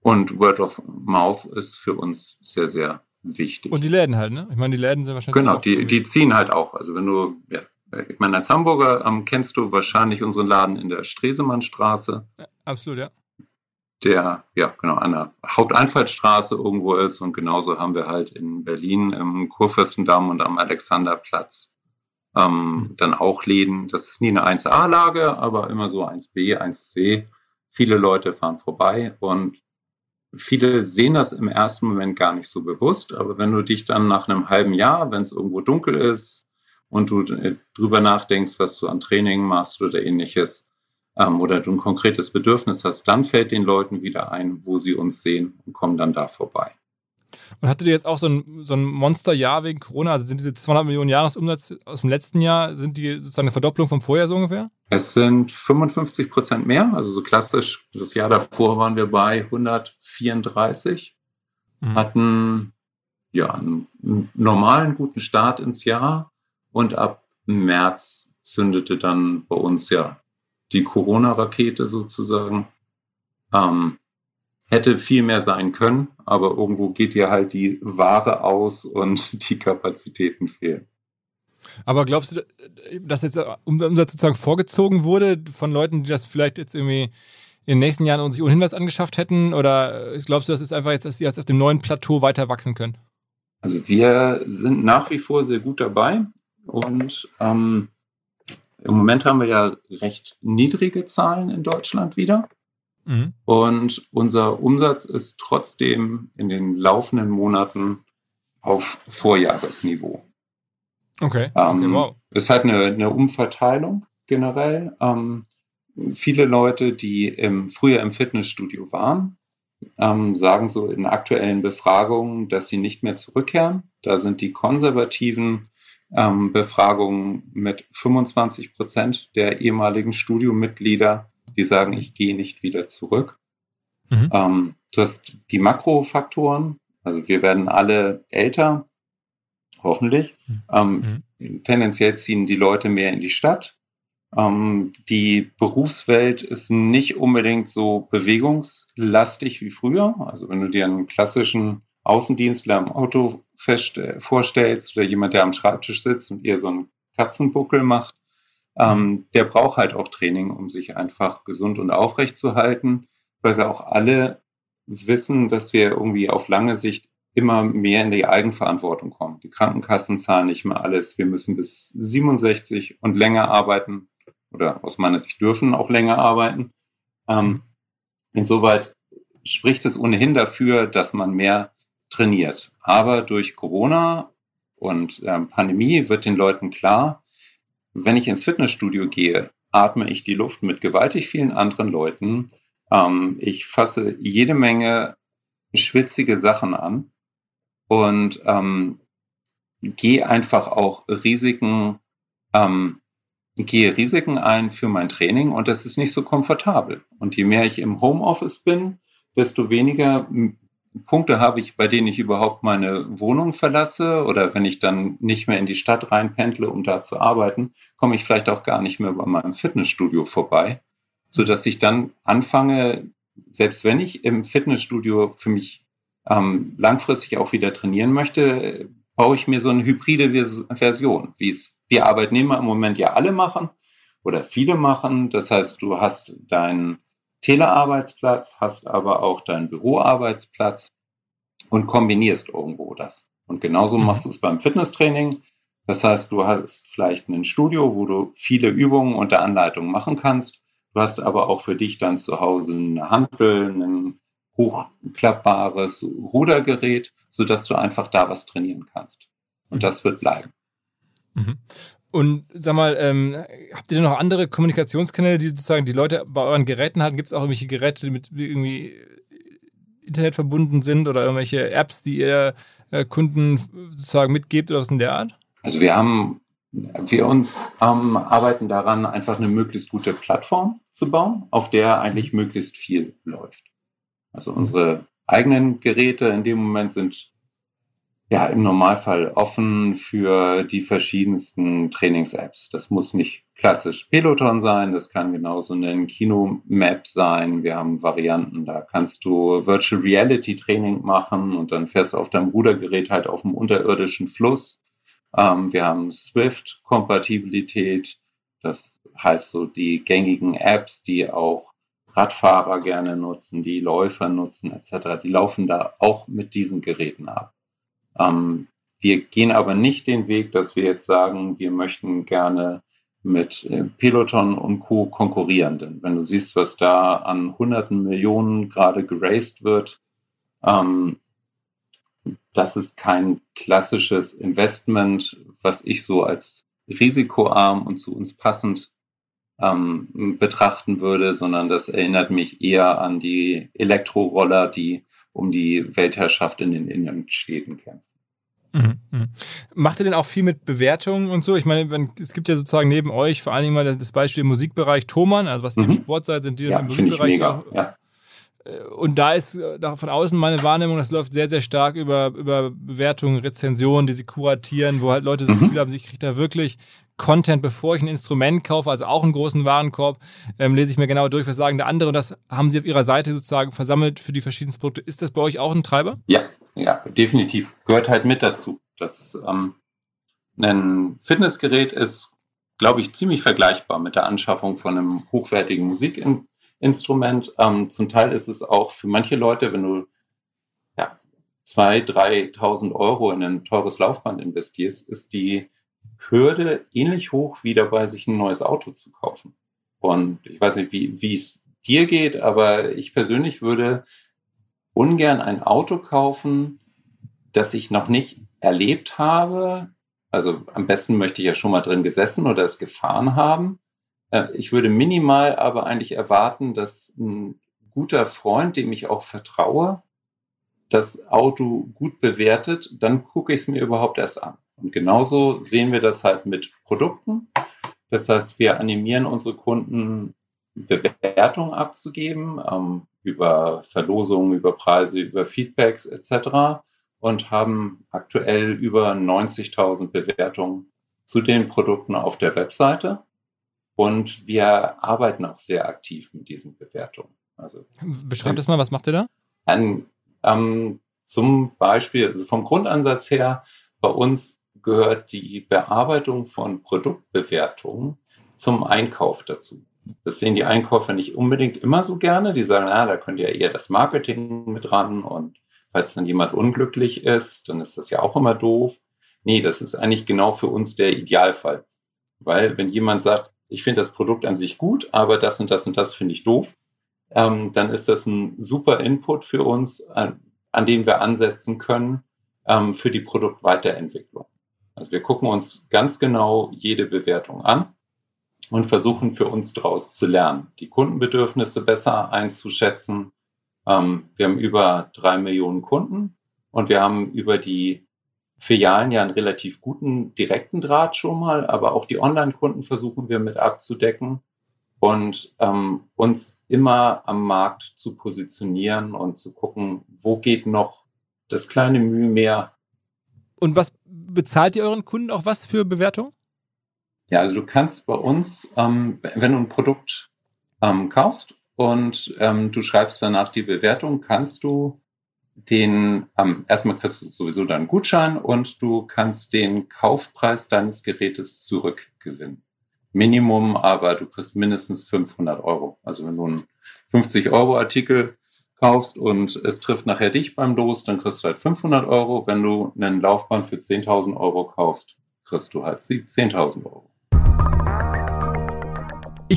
Und Word of Mouth ist für uns sehr, sehr wichtig. Und die Läden halt, ne? Ich meine, die Läden sind wahrscheinlich. Genau, die, die ziehen halt auch. Also wenn du, ja, ich meine, als Hamburger ähm, kennst du wahrscheinlich unseren Laden in der Stresemannstraße. Ja, absolut, ja. Der, ja, genau, an der Haupteinfallstraße irgendwo ist. Und genauso haben wir halt in Berlin im Kurfürstendamm und am Alexanderplatz ähm, mhm. dann auch Läden. Das ist nie eine 1A-Lage, aber immer so 1B, 1C. Viele Leute fahren vorbei und viele sehen das im ersten Moment gar nicht so bewusst, aber wenn du dich dann nach einem halben Jahr, wenn es irgendwo dunkel ist und du äh, drüber nachdenkst, was du an Training machst oder ähnliches, ähm, oder du ein konkretes Bedürfnis hast, dann fällt den Leuten wieder ein, wo sie uns sehen und kommen dann da vorbei. Und hattet ihr jetzt auch so ein, so ein Monsterjahr wegen Corona? Also sind diese 200 Millionen Jahresumsatz aus dem letzten Jahr, sind die sozusagen eine Verdopplung vom Vorjahr so ungefähr? Es sind 55 Prozent mehr. Also so klassisch, das Jahr davor waren wir bei 134, mhm. hatten ja einen, einen normalen guten Start ins Jahr und ab März zündete dann bei uns ja die Corona-Rakete sozusagen. Ähm, hätte viel mehr sein können, aber irgendwo geht dir halt die Ware aus und die Kapazitäten fehlen. Aber glaubst du, dass jetzt Umsatz sozusagen vorgezogen wurde von Leuten, die das vielleicht jetzt irgendwie in den nächsten Jahren sich ohnehin was angeschafft hätten? Oder glaubst du, das ist einfach jetzt, dass sie jetzt auf dem neuen Plateau weiter wachsen können? Also wir sind nach wie vor sehr gut dabei und ähm, im Moment haben wir ja recht niedrige Zahlen in Deutschland wieder. Mhm. Und unser Umsatz ist trotzdem in den laufenden Monaten auf Vorjahresniveau. Okay. Ähm, okay wow. Ist halt eine, eine Umverteilung generell. Ähm, viele Leute, die im, früher im Fitnessstudio waren, ähm, sagen so in aktuellen Befragungen, dass sie nicht mehr zurückkehren. Da sind die konservativen ähm, Befragungen mit 25 Prozent der ehemaligen Studiomitglieder die sagen, ich gehe nicht wieder zurück. Mhm. Ähm, du hast die Makrofaktoren, also wir werden alle älter, hoffentlich. Mhm. Ähm, mhm. Tendenziell ziehen die Leute mehr in die Stadt. Ähm, die Berufswelt ist nicht unbedingt so bewegungslastig wie früher. Also wenn du dir einen klassischen Außendienstler im Auto vorstellst oder jemand, der am Schreibtisch sitzt und eher so einen Katzenbuckel macht, ähm, der braucht halt auch Training, um sich einfach gesund und aufrecht zu halten, weil wir auch alle wissen, dass wir irgendwie auf lange Sicht immer mehr in die Eigenverantwortung kommen. Die Krankenkassen zahlen nicht mehr alles. Wir müssen bis 67 und länger arbeiten oder aus meiner Sicht dürfen auch länger arbeiten. Ähm, insoweit spricht es ohnehin dafür, dass man mehr trainiert. Aber durch Corona und ähm, Pandemie wird den Leuten klar, wenn ich ins Fitnessstudio gehe, atme ich die Luft mit gewaltig vielen anderen Leuten. Ähm, ich fasse jede Menge schwitzige Sachen an und ähm, gehe einfach auch Risiken, ähm, gehe Risiken ein für mein Training und das ist nicht so komfortabel. Und je mehr ich im Homeoffice bin, desto weniger Punkte habe ich, bei denen ich überhaupt meine Wohnung verlasse oder wenn ich dann nicht mehr in die Stadt reinpendle, um da zu arbeiten, komme ich vielleicht auch gar nicht mehr bei meinem Fitnessstudio vorbei, so dass ich dann anfange, selbst wenn ich im Fitnessstudio für mich ähm, langfristig auch wieder trainieren möchte, baue ich mir so eine hybride Version, wie es die Arbeitnehmer im Moment ja alle machen oder viele machen. Das heißt, du hast deinen Telearbeitsplatz, hast aber auch deinen Büroarbeitsplatz und kombinierst irgendwo das. Und genauso mhm. machst du es beim Fitnesstraining. Das heißt, du hast vielleicht ein Studio, wo du viele Übungen unter Anleitung machen kannst. Du hast aber auch für dich dann zu Hause eine Handel, ein hochklappbares Rudergerät, sodass du einfach da was trainieren kannst. Und das wird bleiben. Mhm. Und sag mal, ähm, habt ihr denn noch andere Kommunikationskanäle, die sozusagen die Leute bei euren Geräten haben? Gibt es auch irgendwelche Geräte, die mit irgendwie Internet verbunden sind oder irgendwelche Apps, die ihr äh, Kunden sozusagen mitgebt oder was in der Art? Also wir haben, wir uns, ähm, arbeiten daran, einfach eine möglichst gute Plattform zu bauen, auf der eigentlich möglichst viel läuft. Also unsere eigenen Geräte in dem Moment sind ja im Normalfall offen für die verschiedensten Trainings-Apps. Das muss nicht klassisch Peloton sein, das kann genauso ein Kino-Map sein. Wir haben Varianten, da kannst du Virtual Reality Training machen und dann fährst du auf deinem Rudergerät halt auf dem unterirdischen Fluss. Ähm, wir haben Swift-Kompatibilität, das heißt so die gängigen Apps, die auch Radfahrer gerne nutzen, die Läufer nutzen etc., die laufen da auch mit diesen Geräten ab. Ähm, wir gehen aber nicht den Weg, dass wir jetzt sagen, wir möchten gerne mit äh, Peloton und Co. konkurrieren. Denn wenn du siehst, was da an hunderten Millionen gerade geraced wird, ähm, das ist kein klassisches Investment, was ich so als risikoarm und zu uns passend ähm, betrachten würde, sondern das erinnert mich eher an die Elektroroller, die um die Weltherrschaft in den Innenstädten kämpfen. Mhm, mhm. Macht ihr denn auch viel mit Bewertungen und so? Ich meine, wenn, es gibt ja sozusagen neben euch vor allen Dingen mal das Beispiel im Musikbereich Thomann, also was mhm. ihr im Sport seid, sind die ja, im Musikbereich auch. Ja. Äh, und da ist äh, von außen meine Wahrnehmung, das läuft sehr, sehr stark über, über Bewertungen, Rezensionen, die sie kuratieren, wo halt Leute das mhm. Gefühl haben, ich kriege da wirklich Content, bevor ich ein Instrument kaufe, also auch einen großen Warenkorb, ähm, lese ich mir genau durch, was sagen der andere. Und das haben sie auf ihrer Seite sozusagen versammelt für die verschiedensten Produkte. Ist das bei euch auch ein Treiber? Ja, ja, definitiv. Gehört halt mit dazu. Das ähm, ein Fitnessgerät ist, glaube ich, ziemlich vergleichbar mit der Anschaffung von einem hochwertigen Musikinstrument. Ähm, zum Teil ist es auch für manche Leute, wenn du ja, 2.000, 3.000 Euro in ein teures Laufband investierst, ist die Hürde ähnlich hoch wie dabei, sich ein neues Auto zu kaufen. Und ich weiß nicht, wie, wie es dir geht, aber ich persönlich würde ungern ein Auto kaufen, das ich noch nicht erlebt habe. Also am besten möchte ich ja schon mal drin gesessen oder es gefahren haben. Äh, ich würde minimal aber eigentlich erwarten, dass ein guter Freund, dem ich auch vertraue, das Auto gut bewertet, dann gucke ich es mir überhaupt erst an. Und genauso sehen wir das halt mit Produkten. Das heißt, wir animieren unsere Kunden, Bewertungen abzugeben ähm, über Verlosungen, über Preise, über Feedbacks etc. und haben aktuell über 90.000 Bewertungen zu den Produkten auf der Webseite. Und wir arbeiten auch sehr aktiv mit diesen Bewertungen. Also, Beschreibt das mal, was macht ihr da? An, ähm, zum Beispiel, also vom Grundansatz her, bei uns gehört die Bearbeitung von Produktbewertungen zum Einkauf dazu. Das sehen die Einkäufer nicht unbedingt immer so gerne. Die sagen, na, da könnt ihr eher das Marketing mit ran und falls dann jemand unglücklich ist, dann ist das ja auch immer doof. Nee, das ist eigentlich genau für uns der Idealfall. Weil wenn jemand sagt, ich finde das Produkt an sich gut, aber das und das und das finde ich doof, ähm, dann ist das ein super Input für uns, an, an dem wir ansetzen können ähm, für die Produktweiterentwicklung. Also wir gucken uns ganz genau jede Bewertung an und versuchen für uns daraus zu lernen, die Kundenbedürfnisse besser einzuschätzen. Ähm, wir haben über drei Millionen Kunden und wir haben über die Filialen ja einen relativ guten direkten Draht schon mal, aber auch die Online-Kunden versuchen wir mit abzudecken und ähm, uns immer am Markt zu positionieren und zu gucken, wo geht noch das kleine Mühe mehr. Und was bezahlt ihr euren Kunden auch was für Bewertung? Ja, also du kannst bei uns, ähm, wenn du ein Produkt ähm, kaufst und ähm, du schreibst danach die Bewertung, kannst du den, ähm, erstmal kriegst du sowieso deinen Gutschein und du kannst den Kaufpreis deines Gerätes zurückgewinnen. Minimum, aber du kriegst mindestens 500 Euro. Also wenn du einen 50 Euro Artikel kaufst und es trifft nachher dich beim Los, dann kriegst du halt 500 Euro. Wenn du einen Laufband für 10.000 Euro kaufst, kriegst du halt 10.000 Euro.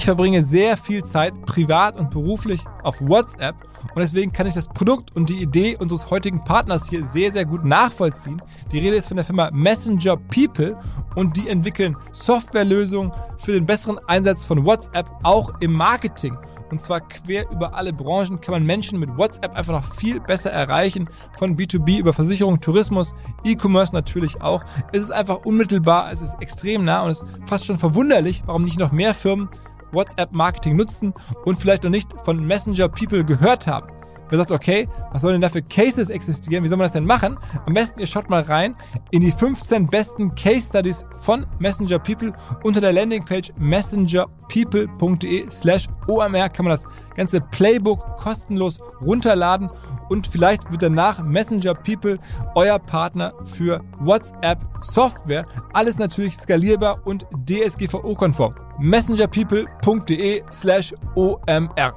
Ich verbringe sehr viel Zeit privat und beruflich auf WhatsApp und deswegen kann ich das Produkt und die Idee unseres heutigen Partners hier sehr, sehr gut nachvollziehen. Die Rede ist von der Firma Messenger People und die entwickeln Softwarelösungen für den besseren Einsatz von WhatsApp auch im Marketing. Und zwar quer über alle Branchen kann man Menschen mit WhatsApp einfach noch viel besser erreichen. Von B2B über Versicherung, Tourismus, E-Commerce natürlich auch. Es ist einfach unmittelbar, es ist extrem nah und es ist fast schon verwunderlich, warum nicht noch mehr Firmen WhatsApp-Marketing nutzen und vielleicht noch nicht von Messenger People gehört haben. Wer sagt, okay, was sollen denn da für Cases existieren? Wie soll man das denn machen? Am besten ihr schaut mal rein in die 15 besten Case Studies von Messenger People unter der Landingpage messengerpeople.de slash OMR kann man das ganze Playbook kostenlos runterladen und vielleicht wird danach Messenger People euer Partner für WhatsApp Software. Alles natürlich skalierbar und DSGVO-konform. messengerpeople.de slash OMR.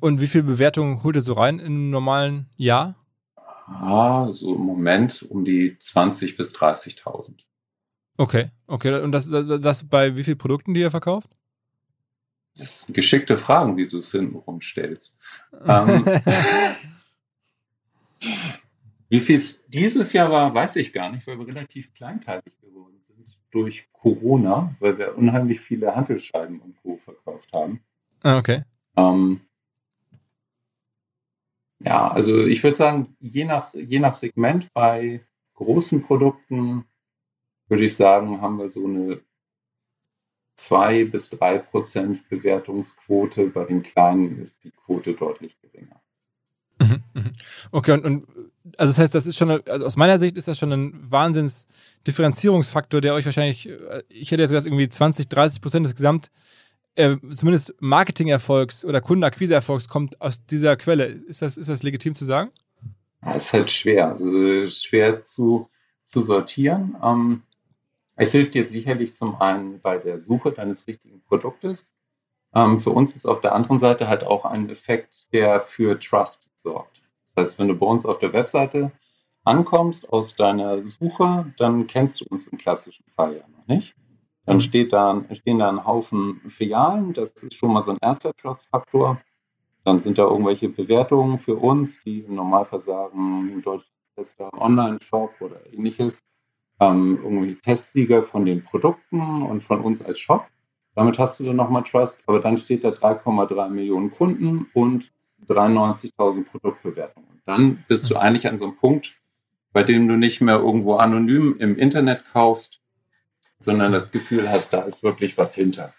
Und wie viele Bewertungen holt ihr so rein im normalen Jahr? Ah, so im Moment um die 20.000 bis 30.000. Okay, okay. Und das, das, das bei wie vielen Produkten, die ihr verkauft? Das sind geschickte Fragen, wie du es hintenrum stellst. ähm, wie viel es dieses Jahr war, weiß ich gar nicht, weil wir relativ kleinteilig geworden sind durch Corona, weil wir unheimlich viele Handelsscheiben und Co. verkauft haben. Ah, okay. Ähm, ja, also ich würde sagen, je nach, je nach Segment bei großen Produkten würde ich sagen, haben wir so eine zwei bis drei Prozent Bewertungsquote. Bei den kleinen ist die Quote deutlich geringer. Mhm, mhm. Okay, und, und also das heißt, das ist schon, also aus meiner Sicht ist das schon ein Wahnsinns-Differenzierungsfaktor, der euch wahrscheinlich, äh, ich hätte jetzt gesagt, irgendwie 20, 30 Prozent des Gesamt, äh, zumindest Marketingerfolgs oder Kundenakquiseerfolgs kommt aus dieser Quelle. Ist das, ist das legitim zu sagen? Das ist halt schwer, also schwer zu, zu sortieren. Ähm, es hilft dir sicherlich zum einen bei der Suche deines richtigen Produktes. Ähm, für uns ist auf der anderen Seite halt auch ein Effekt, der für Trust sorgt. Das heißt, wenn du bei uns auf der Webseite ankommst aus deiner Suche, dann kennst du uns im klassischen Fall ja noch nicht. Dann mhm. steht da, stehen da ein Haufen Filialen, das ist schon mal so ein erster Trust-Faktor. Dann sind da irgendwelche Bewertungen für uns, die im Normalfall sagen, Deutschland ist ein Online-Shop oder ähnliches ähm, irgendwie Testsieger von den Produkten und von uns als Shop. Damit hast du dann nochmal Trust, aber dann steht da 3,3 Millionen Kunden und 93.000 Produktbewertungen. Dann bist du eigentlich an so einem Punkt, bei dem du nicht mehr irgendwo anonym im Internet kaufst, sondern das Gefühl hast, da ist wirklich was hinter.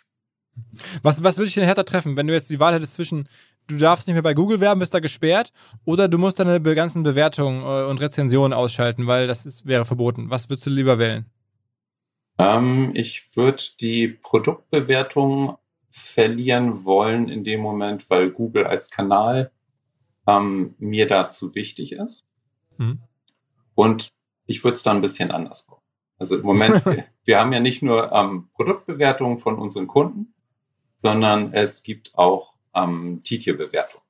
Was, was würde ich denn härter treffen, wenn du jetzt die Wahl hättest zwischen du darfst nicht mehr bei Google werben, bist da gesperrt, oder du musst deine ganzen Bewertungen äh, und Rezensionen ausschalten, weil das ist, wäre verboten. Was würdest du lieber wählen? Ähm, ich würde die Produktbewertung verlieren wollen in dem Moment, weil Google als Kanal ähm, mir dazu wichtig ist. Mhm. Und ich würde es dann ein bisschen anders bauen. Also im Moment, wir, wir haben ja nicht nur ähm, Produktbewertungen von unseren Kunden, sondern es gibt auch ähm, Titierbewertung.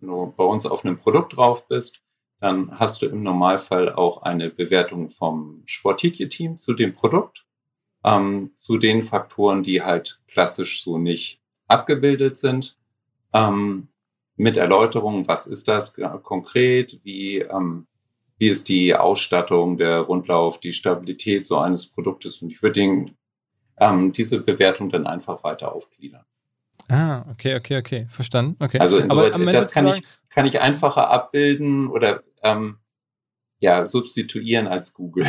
Wenn du bei uns auf einem Produkt drauf bist, dann hast du im Normalfall auch eine Bewertung vom Sportitier-Team zu dem Produkt, ähm, zu den Faktoren, die halt klassisch so nicht abgebildet sind, ähm, mit Erläuterung, was ist das konkret, wie, ähm, wie ist die Ausstattung, der Rundlauf, die Stabilität so eines Produktes. Und ich würde ähm, diese Bewertung dann einfach weiter aufgliedern. Ah, okay, okay, okay, verstanden. Okay. Also Aber das kann ich, kann ich einfacher abbilden oder ähm, ja, substituieren als Google.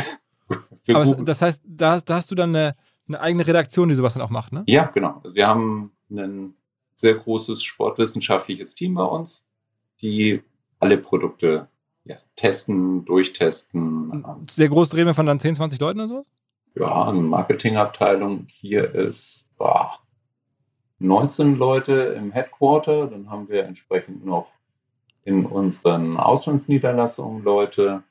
Aber Google. das heißt, da hast, da hast du dann eine, eine, eigene Redaktion, die sowas dann auch macht, ne? Ja, genau. Also wir haben ein sehr großes sportwissenschaftliches Team bei uns, die alle Produkte ja, testen, durchtesten. Sehr groß reden wir von dann 10, 20 Leuten oder sowas? Ja, eine Marketingabteilung hier ist boah, 19 Leute im Headquarter, dann haben wir entsprechend noch in unseren Auslandsniederlassungen Leute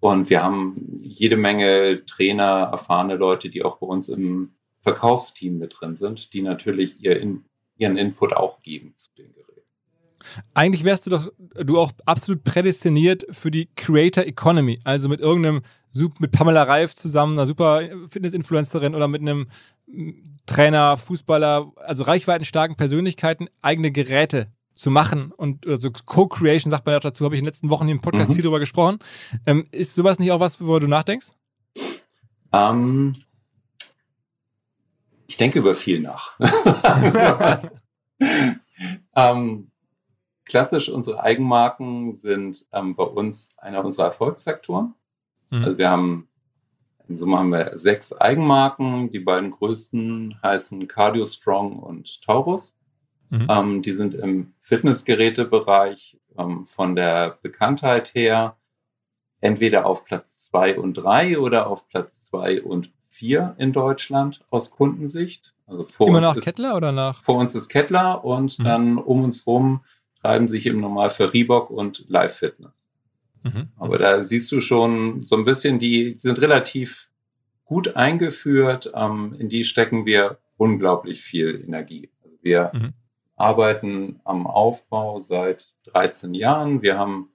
und wir haben jede Menge Trainer, erfahrene Leute, die auch bei uns im Verkaufsteam mit drin sind, die natürlich ihr in, ihren Input auch geben zu den. Eigentlich wärst du doch du auch absolut prädestiniert für die Creator Economy, also mit irgendeinem mit Pamela Reif zusammen, einer super Fitness-Influencerin oder mit einem Trainer, Fußballer, also reichweitenstarken Persönlichkeiten eigene Geräte zu machen und also Co-Creation sagt man ja dazu, habe ich in den letzten Wochen hier im Podcast mhm. viel drüber gesprochen. Ähm, ist sowas nicht auch was, worüber du nachdenkst? Ähm, ich denke über viel nach. ähm, klassisch unsere Eigenmarken sind ähm, bei uns einer unserer Erfolgssektoren. Mhm. Also wir haben in Summe haben wir sechs Eigenmarken. Die beiden größten heißen Cardio Strong und Taurus. Mhm. Ähm, die sind im Fitnessgerätebereich ähm, von der Bekanntheit her entweder auf Platz zwei und drei oder auf Platz zwei und vier in Deutschland aus Kundensicht. Also vor Immer nach ist, Kettler oder nach? Vor uns ist Kettler und mhm. dann um uns rum treiben sich im Normalfall Reebok und Live Fitness. Mhm. Aber da siehst du schon so ein bisschen, die sind relativ gut eingeführt. Ähm, in die stecken wir unglaublich viel Energie. Also wir mhm. arbeiten am Aufbau seit 13 Jahren. Wir haben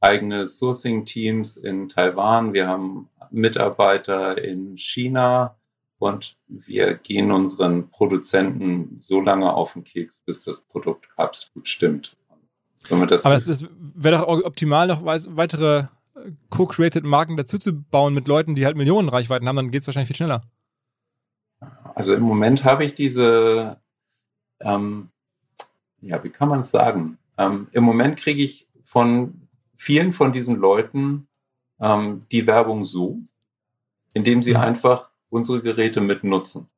eigene Sourcing-Teams in Taiwan. Wir haben Mitarbeiter in China. Und wir gehen unseren Produzenten so lange auf den Keks, bis das Produkt absolut stimmt. Aber das, das wäre doch optimal, noch weitere äh, co-created Marken dazu zu bauen mit Leuten, die halt Millionen Reichweiten haben, dann geht es wahrscheinlich viel schneller. Also im Moment habe ich diese, ähm, ja, wie kann man es sagen? Ähm, Im Moment kriege ich von vielen von diesen Leuten ähm, die Werbung so, indem sie mhm. einfach unsere Geräte mitnutzen.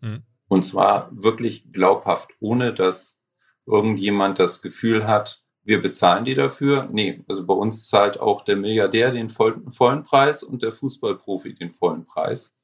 Mhm. Und zwar wirklich glaubhaft, ohne dass irgendjemand das Gefühl hat, wir bezahlen die dafür. Nee, also bei uns zahlt auch der Milliardär den vollen Preis und der Fußballprofi den vollen Preis.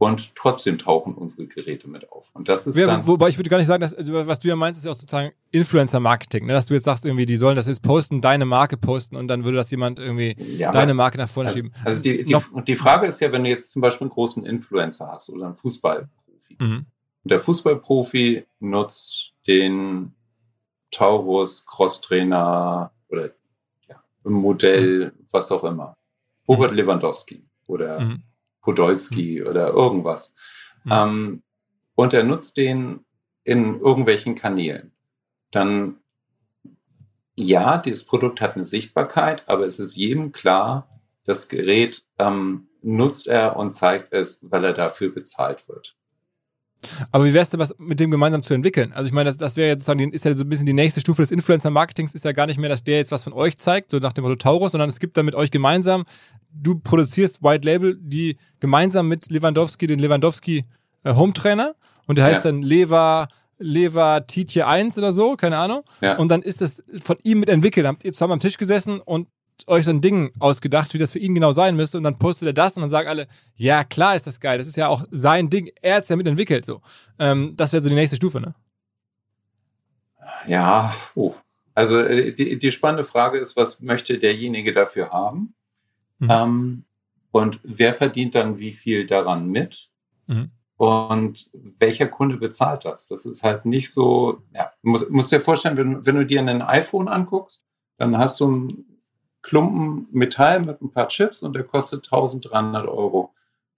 Und trotzdem tauchen unsere Geräte mit auf. Und das ist ja, dann, Wobei ich würde gar nicht sagen, dass, was du ja meinst, ist ja auch sozusagen Influencer-Marketing. Ne? Dass du jetzt sagst, irgendwie, die sollen das jetzt posten, deine Marke posten und dann würde das jemand irgendwie ja, deine Marke nach vorne also, schieben. Also die, die, die Frage ist ja, wenn du jetzt zum Beispiel einen großen Influencer hast oder einen Fußballprofi. Mhm. Und der Fußballprofi nutzt den Taurus, Crosstrainer oder ja, Modell, mhm. was auch immer. Robert mhm. Lewandowski oder mhm. Podolski mhm. oder irgendwas. Mhm. Ähm, und er nutzt den in irgendwelchen Kanälen. Dann, ja, dieses Produkt hat eine Sichtbarkeit, aber es ist jedem klar, das Gerät ähm, nutzt er und zeigt es, weil er dafür bezahlt wird. Aber wie wäre es denn, was mit dem gemeinsam zu entwickeln? Also ich meine, das, das wäre jetzt sozusagen, ist ja so ein bisschen die nächste Stufe des Influencer-Marketings, ist ja gar nicht mehr, dass der jetzt was von euch zeigt, so nach dem Motto Taurus, sondern es gibt dann mit euch gemeinsam, du produzierst White Label, die gemeinsam mit Lewandowski, den Lewandowski äh, Home Trainer und der heißt ja. dann Leva, Leva Tietje 1 oder so, keine Ahnung. Ja. Und dann ist das von ihm mit entwickelt. Habt ihr zusammen am Tisch gesessen und euch so ein Ding ausgedacht, wie das für ihn genau sein müsste und dann postet er das und dann sagen alle, ja klar ist das geil, das ist ja auch sein Ding, er hat es ja mitentwickelt so. Ähm, das wäre so die nächste Stufe, ne? Ja, oh. also äh, die, die spannende Frage ist, was möchte derjenige dafür haben? Mhm. Ähm, und wer verdient dann wie viel daran mit? Mhm. Und welcher Kunde bezahlt das? Das ist halt nicht so, ja, musst, musst dir vorstellen, wenn, wenn du dir ein iPhone anguckst, dann hast du ein Klumpen Metall mit ein paar Chips und der kostet 1300 Euro.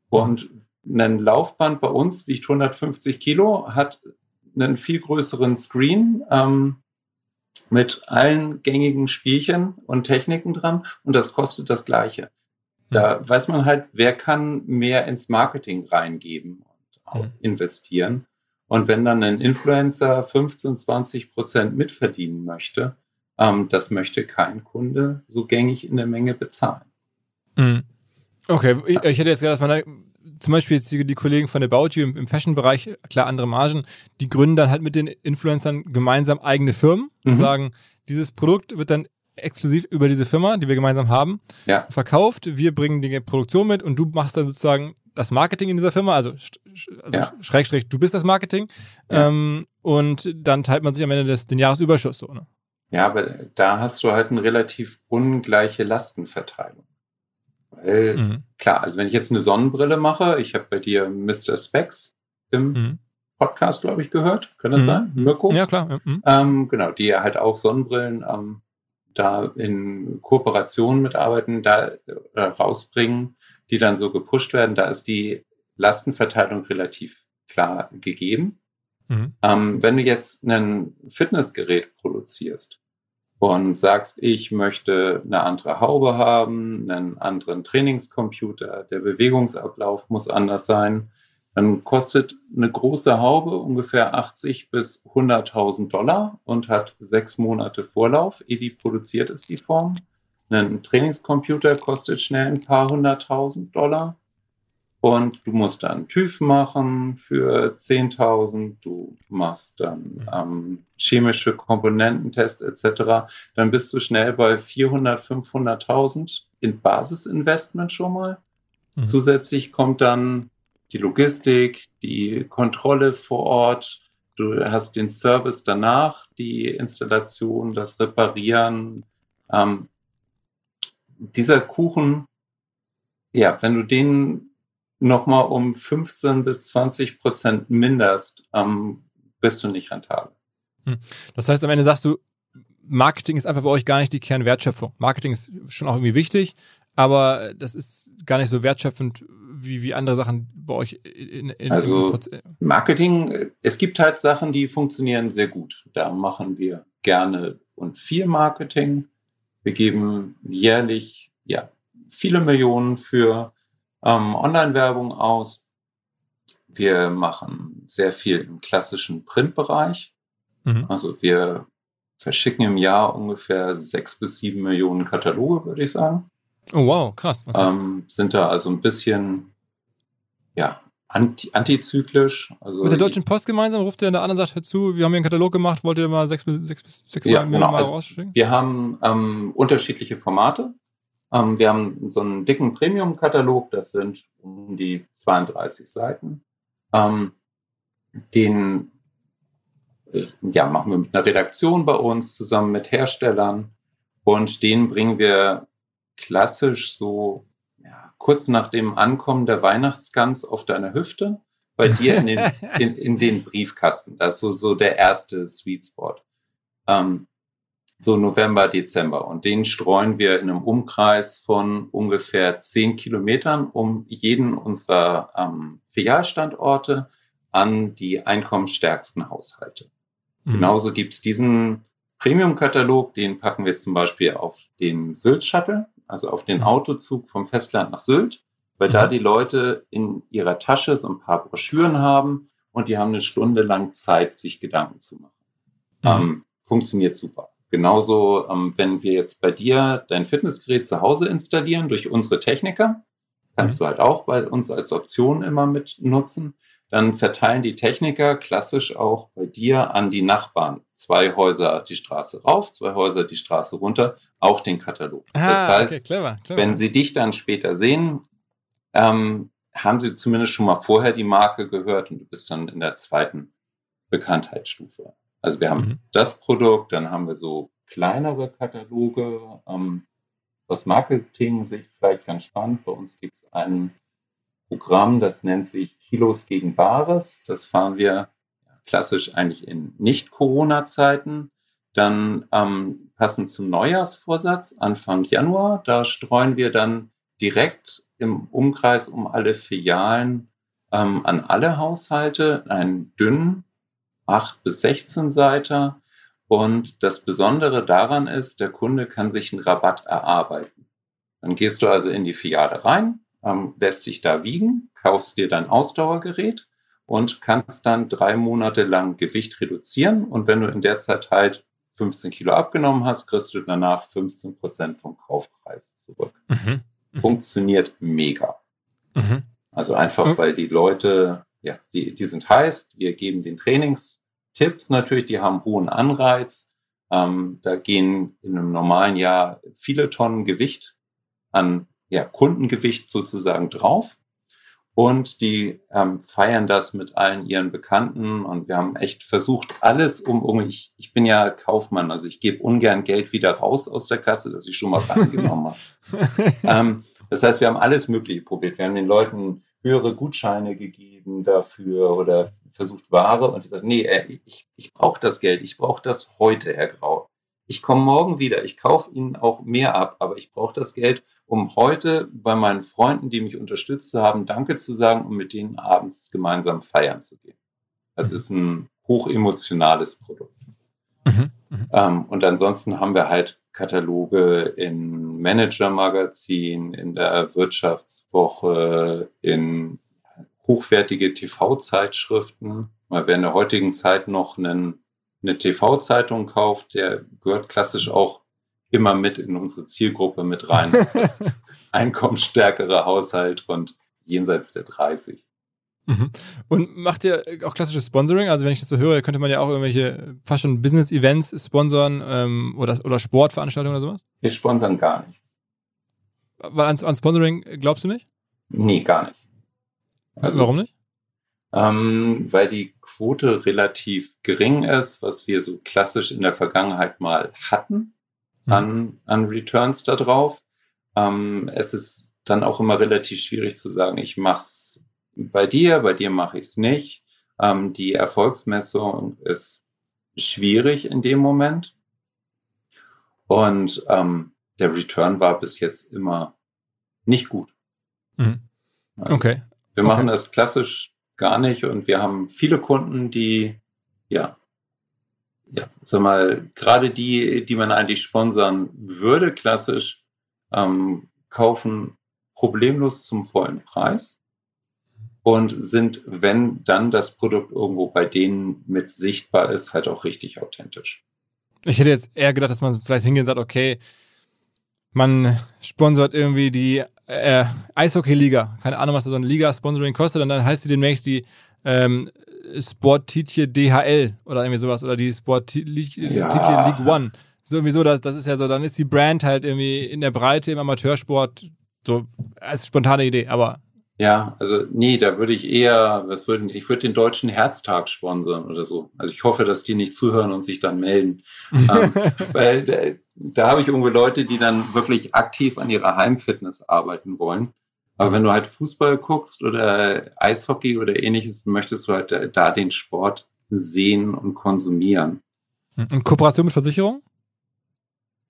Und ein Laufband bei uns wiegt 150 Kilo, hat einen viel größeren Screen ähm, mit allen gängigen Spielchen und Techniken dran und das kostet das Gleiche. Da weiß man halt, wer kann mehr ins Marketing reingeben und auch investieren. Und wenn dann ein Influencer 15, 20 Prozent mitverdienen möchte, das möchte kein Kunde so gängig in der Menge bezahlen. Mhm. Okay, ich hätte jetzt gedacht, man zum Beispiel jetzt die, die Kollegen von About You im, im Fashion-Bereich, klar andere Margen, die gründen dann halt mit den Influencern gemeinsam eigene Firmen und mhm. sagen, dieses Produkt wird dann exklusiv über diese Firma, die wir gemeinsam haben, ja. verkauft. Wir bringen die Produktion mit und du machst dann sozusagen das Marketing in dieser Firma, also, also ja. Schrägstrich, du bist das Marketing. Ja. Ähm, und dann teilt man sich am Ende des, den Jahresüberschuss so, ne? Ja, aber da hast du halt eine relativ ungleiche Lastenverteilung. Weil, mhm. klar, also wenn ich jetzt eine Sonnenbrille mache, ich habe bei dir Mr. Specs im mhm. Podcast, glaube ich, gehört. Kann das mhm. sein? Mirko? Ja, klar. Mhm. Ähm, genau, die halt auch Sonnenbrillen ähm, da in Kooperation mitarbeiten, da äh, rausbringen, die dann so gepusht werden. Da ist die Lastenverteilung relativ klar gegeben. Mhm. Ähm, wenn du jetzt ein Fitnessgerät produzierst und sagst, ich möchte eine andere Haube haben, einen anderen Trainingscomputer, der Bewegungsablauf muss anders sein, dann kostet eine große Haube ungefähr 80 bis 100.000 Dollar und hat sechs Monate Vorlauf, ehe die produziert ist, die Form. Ein Trainingscomputer kostet schnell ein paar hunderttausend Dollar. Und du musst dann TÜV machen für 10.000, du machst dann mhm. ähm, chemische Komponententests etc. Dann bist du schnell bei 400, 500.000 in Basisinvestment schon mal. Mhm. Zusätzlich kommt dann die Logistik, die Kontrolle vor Ort. Du hast den Service danach, die Installation, das Reparieren. Ähm, dieser Kuchen, ja, wenn du den nochmal um 15 bis 20 Prozent minderst, ähm, bist du nicht rentabel. Hm. Das heißt, am Ende sagst du, Marketing ist einfach bei euch gar nicht die Kernwertschöpfung. Marketing ist schon auch irgendwie wichtig, aber das ist gar nicht so wertschöpfend wie, wie andere Sachen bei euch in, in Also Marketing, es gibt halt Sachen, die funktionieren sehr gut. Da machen wir gerne und viel Marketing. Wir geben jährlich ja, viele Millionen für ähm, Online-Werbung aus. Wir machen sehr viel im klassischen Printbereich. Mhm. Also wir verschicken im Jahr ungefähr sechs bis sieben Millionen Kataloge, würde ich sagen. Oh wow, krass. Okay. Ähm, sind da also ein bisschen ja, anti antizyklisch. Also Mit der Deutschen Post gemeinsam ruft ihr in der anderen Seite zu, wir haben hier einen Katalog gemacht, wollt ihr mal sechs bis sechs, sechs ja, Mal, genau. mal also rausschicken? Wir haben ähm, unterschiedliche Formate. Ähm, wir haben so einen dicken Premium-Katalog, das sind um die 32 Seiten. Ähm, den äh, ja, machen wir mit einer Redaktion bei uns zusammen mit Herstellern und den bringen wir klassisch so ja, kurz nach dem Ankommen der Weihnachtsgans auf deiner Hüfte bei dir in den, in, in den Briefkasten. Das ist so, so der erste Sweet Spot. Ähm, so November, Dezember. Und den streuen wir in einem Umkreis von ungefähr zehn Kilometern um jeden unserer ähm, Filialstandorte an die einkommensstärksten Haushalte. Mhm. Genauso gibt's diesen Premium-Katalog, den packen wir zum Beispiel auf den Sylt-Shuttle, also auf den mhm. Autozug vom Festland nach Sylt, weil mhm. da die Leute in ihrer Tasche so ein paar Broschüren haben und die haben eine Stunde lang Zeit, sich Gedanken zu machen. Mhm. Ähm, funktioniert super. Genauso, ähm, wenn wir jetzt bei dir dein Fitnessgerät zu Hause installieren durch unsere Techniker, kannst mhm. du halt auch bei uns als Option immer mit nutzen. Dann verteilen die Techniker klassisch auch bei dir an die Nachbarn. Zwei Häuser die Straße rauf, zwei Häuser die Straße runter, auch den Katalog. Ah, das heißt, okay, clever, clever. wenn sie dich dann später sehen, ähm, haben sie zumindest schon mal vorher die Marke gehört und du bist dann in der zweiten Bekanntheitsstufe. Also wir haben mhm. das Produkt, dann haben wir so kleinere Kataloge. Ähm, aus Marketing-Sicht vielleicht ganz spannend. Bei uns gibt es ein Programm, das nennt sich Kilos gegen Bares. Das fahren wir klassisch eigentlich in Nicht-Corona-Zeiten. Dann ähm, passend zum Neujahrsvorsatz Anfang Januar, da streuen wir dann direkt im Umkreis um alle Filialen ähm, an alle Haushalte einen dünnen 8 bis 16 Seiter. Und das Besondere daran ist, der Kunde kann sich einen Rabatt erarbeiten. Dann gehst du also in die Filiale rein, ähm, lässt dich da wiegen, kaufst dir dein Ausdauergerät und kannst dann drei Monate lang Gewicht reduzieren. Und wenn du in der Zeit halt 15 Kilo abgenommen hast, kriegst du danach 15 Prozent vom Kaufpreis zurück. Mhm. Mhm. Funktioniert mega. Mhm. Also einfach, weil die Leute, ja, die, die sind heiß, wir geben den Trainings Tipps natürlich, die haben hohen Anreiz. Ähm, da gehen in einem normalen Jahr viele Tonnen Gewicht an ja, Kundengewicht sozusagen drauf. Und die ähm, feiern das mit allen ihren Bekannten. Und wir haben echt versucht, alles um, um ich, ich bin ja Kaufmann, also ich gebe ungern Geld wieder raus aus der Kasse, das ich schon mal reingenommen habe. ähm, das heißt, wir haben alles Mögliche probiert. Wir haben den Leuten höhere Gutscheine gegeben dafür oder versucht Ware und die sagt, nee, äh, ich, ich brauche das Geld, ich brauche das heute, Herr Grau. Ich komme morgen wieder, ich kaufe Ihnen auch mehr ab, aber ich brauche das Geld, um heute bei meinen Freunden, die mich unterstützt haben, Danke zu sagen und mit denen abends gemeinsam feiern zu gehen. Das mhm. ist ein hochemotionales Produkt. Mhm. Mhm. Ähm, und ansonsten haben wir halt Kataloge in Manager-Magazin, in der Wirtschaftswoche, in hochwertige TV-Zeitschriften. Weil wer in der heutigen Zeit noch einen, eine TV-Zeitung kauft, der gehört klassisch auch immer mit in unsere Zielgruppe mit rein. Einkommensstärkere Haushalt und jenseits der 30. Mhm. Und macht ihr auch klassisches Sponsoring? Also wenn ich das so höre, könnte man ja auch irgendwelche fast schon Business-Events sponsern ähm, oder, oder Sportveranstaltungen oder sowas? Wir sponsern gar nichts. Weil an, an Sponsoring glaubst du nicht? Nee, gar nicht. Also, Warum nicht? Ähm, weil die Quote relativ gering ist, was wir so klassisch in der Vergangenheit mal hatten mhm. an, an Returns da drauf. Ähm, es ist dann auch immer relativ schwierig zu sagen, ich mach's bei dir, bei dir mache ich es nicht. Ähm, die Erfolgsmessung ist schwierig in dem Moment. Und ähm, der Return war bis jetzt immer nicht gut. Mhm. Also okay. Wir machen okay. das klassisch gar nicht und wir haben viele Kunden, die, ja, ja, sag mal, gerade die, die man eigentlich sponsern würde, klassisch, ähm, kaufen problemlos zum vollen Preis und sind, wenn dann das Produkt irgendwo bei denen mit sichtbar ist, halt auch richtig authentisch. Ich hätte jetzt eher gedacht, dass man vielleicht hingehen und sagt, okay, man sponsert irgendwie die äh, Eishockey-Liga. Keine Ahnung, was da so eine Liga-Sponsoring kostet. Und dann heißt sie demnächst die ähm, Sportitje DHL oder irgendwie sowas. Oder die Sportitje ja. League One. So irgendwie so, das, das ist ja so, dann ist die Brand halt irgendwie in der Breite im Amateursport so als spontane Idee, aber ja, also nee, da würde ich eher, was würden, ich würde den Deutschen Herztag sponsern oder so. Also ich hoffe, dass die nicht zuhören und sich dann melden. ähm, weil da, da habe ich irgendwo Leute, die dann wirklich aktiv an ihrer Heimfitness arbeiten wollen. Aber wenn du halt Fußball guckst oder Eishockey oder ähnliches, möchtest du halt da den Sport sehen und konsumieren. Und Kooperation mit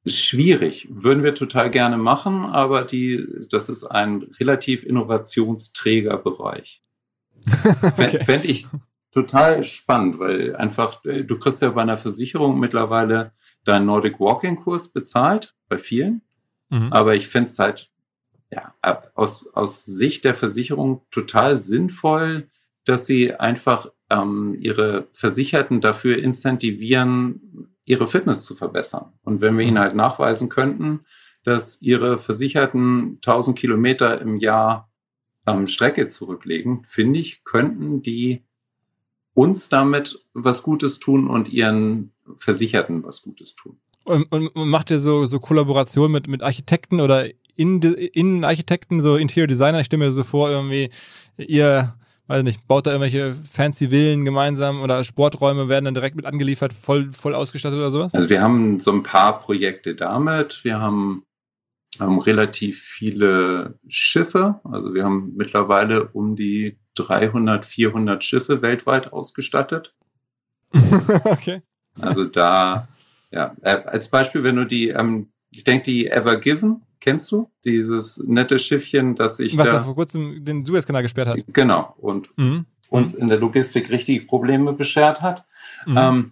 Schwierig. Würden wir total gerne machen, aber die, das ist ein relativ innovationsträger Bereich. okay. Fände ich total spannend, weil einfach, äh, du kriegst ja bei einer Versicherung mittlerweile deinen Nordic Walking Kurs bezahlt, bei vielen. Mhm. Aber ich fände es halt ja, aus, aus Sicht der Versicherung total sinnvoll, dass sie einfach ähm, ihre Versicherten dafür incentivieren, ihre Fitness zu verbessern. Und wenn wir ihnen halt nachweisen könnten, dass ihre Versicherten 1000 Kilometer im Jahr ähm, Strecke zurücklegen, finde ich, könnten die uns damit was Gutes tun und ihren Versicherten was Gutes tun. Und, und macht ihr so, so Kollaboration mit, mit Architekten oder Innenarchitekten, so Interior Designer? Ich stelle mir so vor, irgendwie, ihr weiß nicht, baut da irgendwelche fancy Villen gemeinsam oder Sporträume werden dann direkt mit angeliefert, voll, voll ausgestattet oder sowas? Also wir haben so ein paar Projekte damit. Wir haben, haben relativ viele Schiffe. Also wir haben mittlerweile um die 300, 400 Schiffe weltweit ausgestattet. okay. Also da, ja, äh, als Beispiel, wenn du die, ähm, ich denke, die Ever Given Kennst du dieses nette Schiffchen, das ich Was da, da vor kurzem den Suezkanal gesperrt hat? Genau. Und mhm. uns in der Logistik richtig Probleme beschert hat. Mhm. Ähm,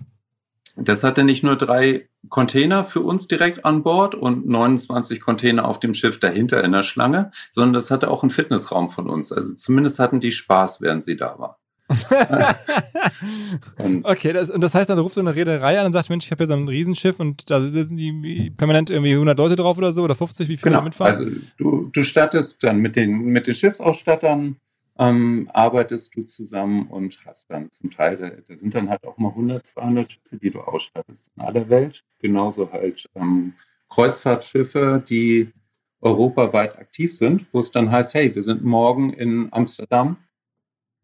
das hatte nicht nur drei Container für uns direkt an Bord und 29 Container auf dem Schiff dahinter in der Schlange, sondern das hatte auch einen Fitnessraum von uns. Also zumindest hatten die Spaß, während sie da war. okay, das, und das heißt, dann rufst du eine Reederei an und sagst, Mensch, ich habe hier so ein Riesenschiff und da sind die permanent irgendwie 100 Leute drauf oder so oder 50, wie viele genau. mitfahren? Also du, du stattest dann mit den, mit den Schiffsausstattern, ähm, arbeitest du zusammen und hast dann zum Teil, da, da, sind dann halt auch mal 100, 200 Schiffe, die du ausstattest in aller Welt. Genauso halt ähm, Kreuzfahrtschiffe, die europaweit aktiv sind, wo es dann heißt, hey, wir sind morgen in Amsterdam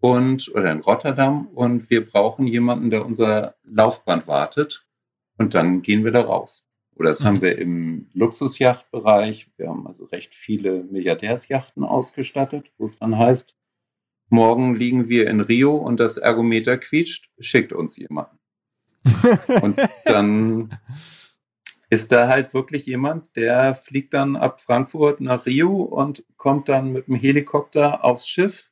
und oder in Rotterdam und wir brauchen jemanden, der unser Laufband wartet und dann gehen wir da raus. Oder das mhm. haben wir im Luxusjachtbereich. Wir haben also recht viele Milliardärsjachten ausgestattet, wo es dann heißt, morgen liegen wir in Rio und das Ergometer quietscht, schickt uns jemanden. und dann ist da halt wirklich jemand, der fliegt dann ab Frankfurt nach Rio und kommt dann mit dem Helikopter aufs Schiff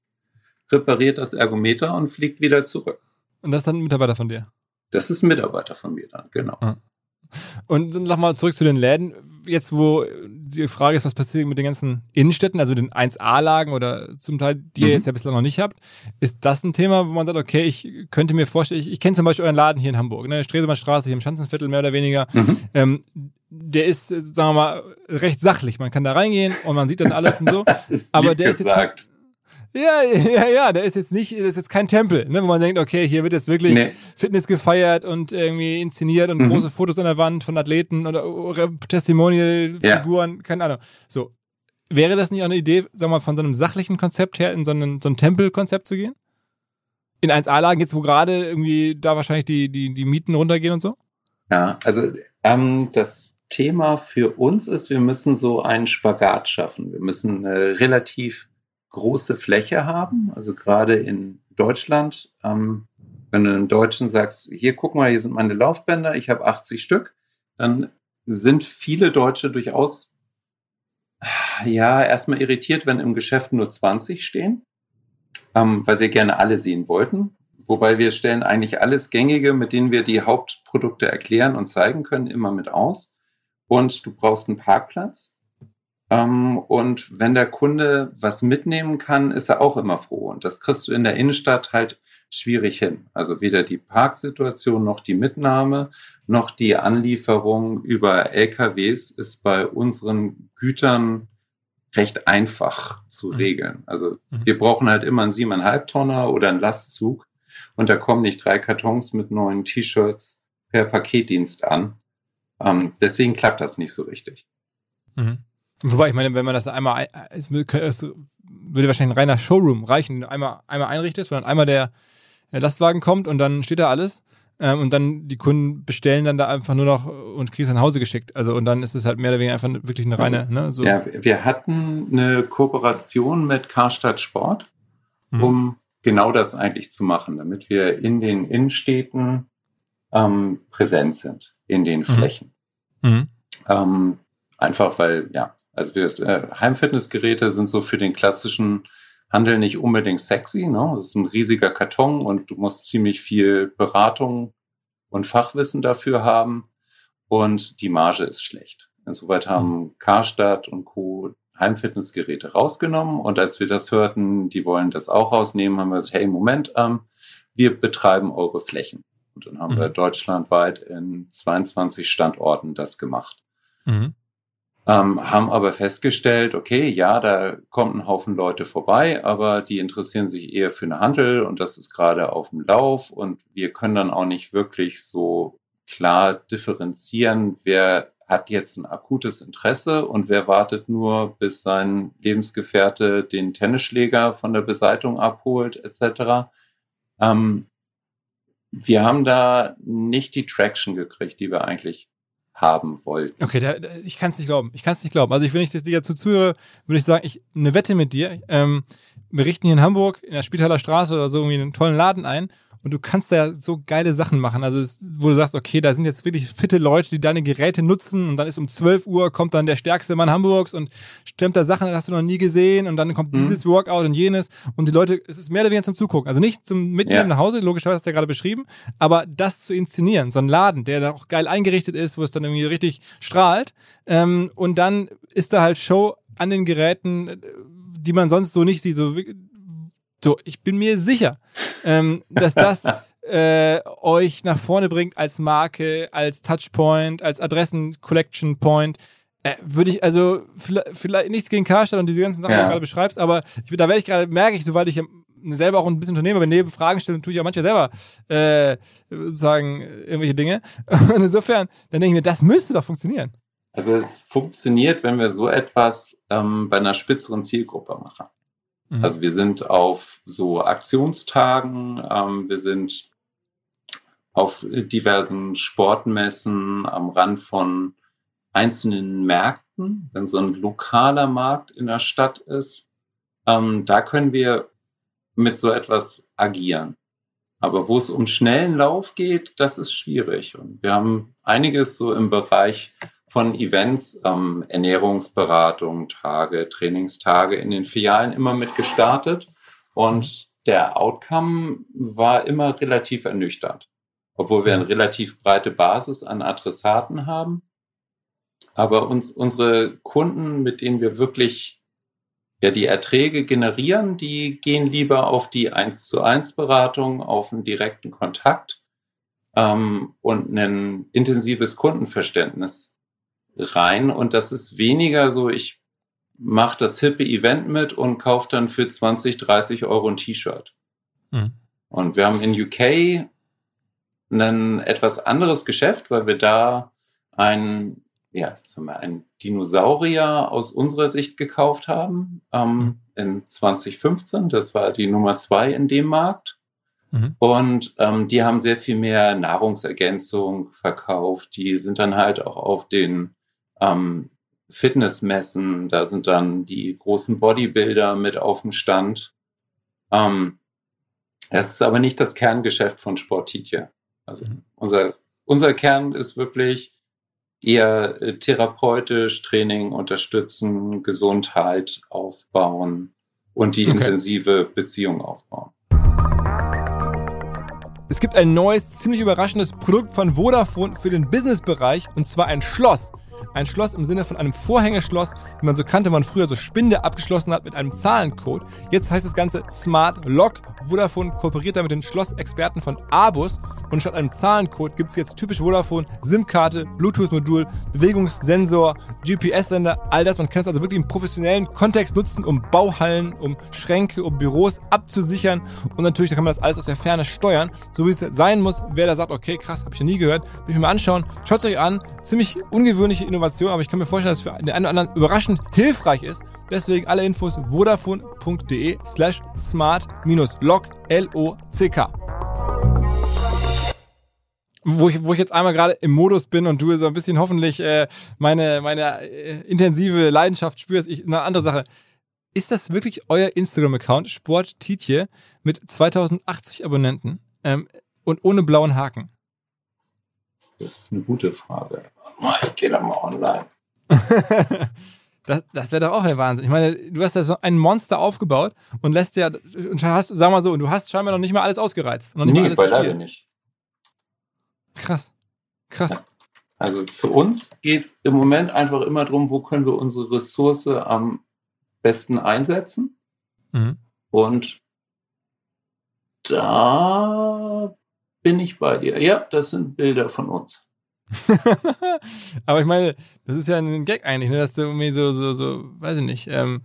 repariert das Ergometer und fliegt wieder zurück. Und das ist dann ein Mitarbeiter von dir? Das ist ein Mitarbeiter von mir dann, genau. Ah. Und nochmal zurück zu den Läden. Jetzt, wo die Frage ist, was passiert mit den ganzen Innenstädten, also den 1A-Lagen oder zum Teil, die mhm. ihr jetzt ja bislang noch nicht habt, ist das ein Thema, wo man sagt, okay, ich könnte mir vorstellen, ich, ich kenne zum Beispiel euren Laden hier in Hamburg, ne, Stresemannstraße, hier im Schanzenviertel mehr oder weniger. Mhm. Ähm, der ist, sagen wir mal, recht sachlich. Man kann da reingehen und man sieht dann alles und so. aber der gesagt. ist jetzt Ja, ja, ja, der ist jetzt nicht, das ist jetzt kein Tempel, ne, wo man denkt, okay, hier wird jetzt wirklich nee. Fitness gefeiert und irgendwie inszeniert und mhm. große Fotos an der Wand von Athleten oder, oder Testimonial-Figuren, ja. keine Ahnung. So. Wäre das nicht auch eine Idee, sag mal, von so einem sachlichen Konzept her in so, einen, so ein Tempelkonzept zu gehen? In 1A-Lagen jetzt, wo gerade irgendwie da wahrscheinlich die, die, die Mieten runtergehen und so? Ja, also ähm, das Thema für uns ist, wir müssen so einen Spagat schaffen. Wir müssen eine relativ große Fläche haben. Also gerade in Deutschland, ähm, wenn du einem Deutschen sagst, hier guck mal, hier sind meine Laufbänder, ich habe 80 Stück, dann sind viele Deutsche durchaus ja erstmal irritiert, wenn im Geschäft nur 20 stehen, ähm, weil sie gerne alle sehen wollten. Wobei wir stellen eigentlich alles Gängige, mit denen wir die Hauptprodukte erklären und zeigen können, immer mit aus. Und du brauchst einen Parkplatz. Ähm, und wenn der Kunde was mitnehmen kann, ist er auch immer froh. Und das kriegst du in der Innenstadt halt schwierig hin. Also weder die Parksituation noch die Mitnahme noch die Anlieferung über LKWs ist bei unseren Gütern recht einfach zu mhm. regeln. Also mhm. wir brauchen halt immer einen siebeneinhalb Tonner oder einen Lastzug und da kommen nicht drei Kartons mit neuen T-Shirts per Paketdienst an. Ähm, deswegen klappt das nicht so richtig. Mhm. Wobei, ich meine, wenn man das einmal, es würde wahrscheinlich ein reiner Showroom reichen, einmal, einmal einrichtest, wo dann einmal der, Lastwagen kommt und dann steht da alles ähm, und dann die Kunden bestellen dann da einfach nur noch und kriegst es nach Hause geschickt. Also und dann ist es halt mehr oder weniger einfach wirklich eine reine. Also, ne, so. Ja, wir hatten eine Kooperation mit Karstadt Sport, mhm. um genau das eigentlich zu machen, damit wir in den Innenstädten ähm, präsent sind, in den mhm. Flächen. Mhm. Ähm, einfach weil, ja, also wir, äh, Heimfitnessgeräte sind so für den klassischen Handel nicht unbedingt sexy. Ne? Das ist ein riesiger Karton und du musst ziemlich viel Beratung und Fachwissen dafür haben und die Marge ist schlecht. Insoweit haben mhm. Karstadt und Co. Heimfitnessgeräte rausgenommen. Und als wir das hörten, die wollen das auch rausnehmen, haben wir gesagt, hey, Moment, ähm, wir betreiben eure Flächen. Und dann haben mhm. wir deutschlandweit in 22 Standorten das gemacht. Mhm. Ähm, haben aber festgestellt, okay, ja, da kommt ein Haufen Leute vorbei, aber die interessieren sich eher für eine Handel und das ist gerade auf dem Lauf und wir können dann auch nicht wirklich so klar differenzieren, wer hat jetzt ein akutes Interesse und wer wartet nur, bis sein Lebensgefährte den Tennisschläger von der Beseitung abholt, etc. Ähm, wir haben da nicht die Traction gekriegt, die wir eigentlich haben wollten. Okay, da, da, ich kann es nicht glauben. Ich kann es nicht glauben. Also ich, wenn ich dir dazu zuhöre, würde ich sagen, ich eine Wette mit dir. Ähm, wir richten hier in Hamburg in der Spitaler Straße oder so irgendwie einen tollen Laden ein und du kannst da so geile Sachen machen. Also, es, wo du sagst, okay, da sind jetzt wirklich fitte Leute, die deine Geräte nutzen und dann ist um 12 Uhr kommt dann der stärkste Mann Hamburgs und stemmt da Sachen, das hast du noch nie gesehen und dann kommt mhm. dieses Workout und jenes und die Leute, es ist mehr oder weniger zum Zugucken. Also nicht zum Mitnehmen ja. nach Hause, logischerweise hast du ja gerade beschrieben, aber das zu inszenieren, so ein Laden, der dann auch geil eingerichtet ist, wo es dann irgendwie richtig strahlt ähm, und dann ist da halt Show an den Geräten, die man sonst so nicht sieht, so so, ich bin mir sicher, ähm, dass das äh, euch nach vorne bringt als Marke, als Touchpoint, als Adressen-Collection Point. Äh, würde ich, also vielleicht, vielleicht nichts gegen Karstadt und diese ganzen Sachen, ja. die du gerade beschreibst, aber ich, da werde ich gerade, merke ich, soweit ich selber auch ein bisschen Unternehmer bin, neben Fragen stellen, tue ich auch manchmal selber äh, sozusagen irgendwelche Dinge. Und insofern, dann denke ich mir, das müsste doch funktionieren. Also es funktioniert, wenn wir so etwas ähm, bei einer spitzeren Zielgruppe machen. Mhm. Also wir sind auf so Aktionstagen, ähm, wir sind auf diversen Sportmessen am Rand von einzelnen Märkten, wenn so ein lokaler Markt in der Stadt ist, ähm, da können wir mit so etwas agieren. Aber wo es um schnellen Lauf geht, das ist schwierig. Und wir haben einiges so im Bereich von Events, ähm, Ernährungsberatung, Tage, Trainingstage in den Filialen immer mit gestartet. Und der Outcome war immer relativ ernüchternd. Obwohl wir eine relativ breite Basis an Adressaten haben. Aber uns, unsere Kunden, mit denen wir wirklich ja, die Erträge generieren, die gehen lieber auf die 1 zu 1 Beratung, auf einen direkten Kontakt ähm, und ein intensives Kundenverständnis rein und das ist weniger so, ich macht das hippe Event mit und kauft dann für 20, 30 Euro ein T-Shirt. Mhm. Und wir haben in UK ein etwas anderes Geschäft, weil wir da ein, ja, sagen wir, ein Dinosaurier aus unserer Sicht gekauft haben ähm, mhm. in 2015. Das war die Nummer zwei in dem Markt. Mhm. Und ähm, die haben sehr viel mehr Nahrungsergänzung verkauft. Die sind dann halt auch auf den ähm, Fitnessmessen. Da sind dann die großen Bodybuilder mit auf dem Stand. Ähm, es ist aber nicht das Kerngeschäft von Sportitje. Also mhm. unser, unser Kern ist wirklich eher äh, therapeutisch, Training unterstützen, Gesundheit aufbauen und die okay. intensive Beziehung aufbauen. Es gibt ein neues, ziemlich überraschendes Produkt von Vodafone für den Businessbereich und zwar ein Schloss. Ein Schloss im Sinne von einem Vorhängeschloss, wie man so kannte, man früher so Spinde abgeschlossen hat mit einem Zahlencode. Jetzt heißt das Ganze Smart Lock. Vodafone kooperiert da mit den Schlossexperten von Abus und statt einem Zahlencode gibt es jetzt typisch Vodafone SIM-Karte, Bluetooth-Modul, Bewegungssensor, GPS-Sender, all das. Man kann es also wirklich im professionellen Kontext nutzen, um Bauhallen, um Schränke, um Büros abzusichern und natürlich da kann man das alles aus der Ferne steuern, so wie es sein muss. Wer da sagt, okay, krass, habe ich ja nie gehört, will ich mir mal anschauen. Schaut es euch an, ziemlich ungewöhnliche Innovation, aber ich kann mir vorstellen, dass es für den einen oder anderen überraschend hilfreich ist. Deswegen alle Infos vodafone.de slash smart-lock L-O-C-K. Wo ich, wo ich jetzt einmal gerade im Modus bin und du so ein bisschen hoffentlich äh, meine, meine äh, intensive Leidenschaft spürst, ich, eine andere Sache. Ist das wirklich euer Instagram-Account, Sport Tietje, mit 2080 Abonnenten ähm, und ohne blauen Haken? Das ist eine gute Frage. Ich gehe da mal online. das, das wäre doch auch der Wahnsinn. Ich meine, du hast da so ein Monster aufgebaut und lässt ja, und hast, sag mal so, und du hast scheinbar noch nicht mal alles ausgereizt. Noch nicht nee, beileibe nicht. Krass. Krass. Also für uns geht es im Moment einfach immer darum, wo können wir unsere Ressource am besten einsetzen. Mhm. Und da bin ich bei dir. Ja, das sind Bilder von uns. Aber ich meine, das ist ja ein Gag eigentlich, ne? dass du irgendwie so, so, so, weiß ich nicht, ähm,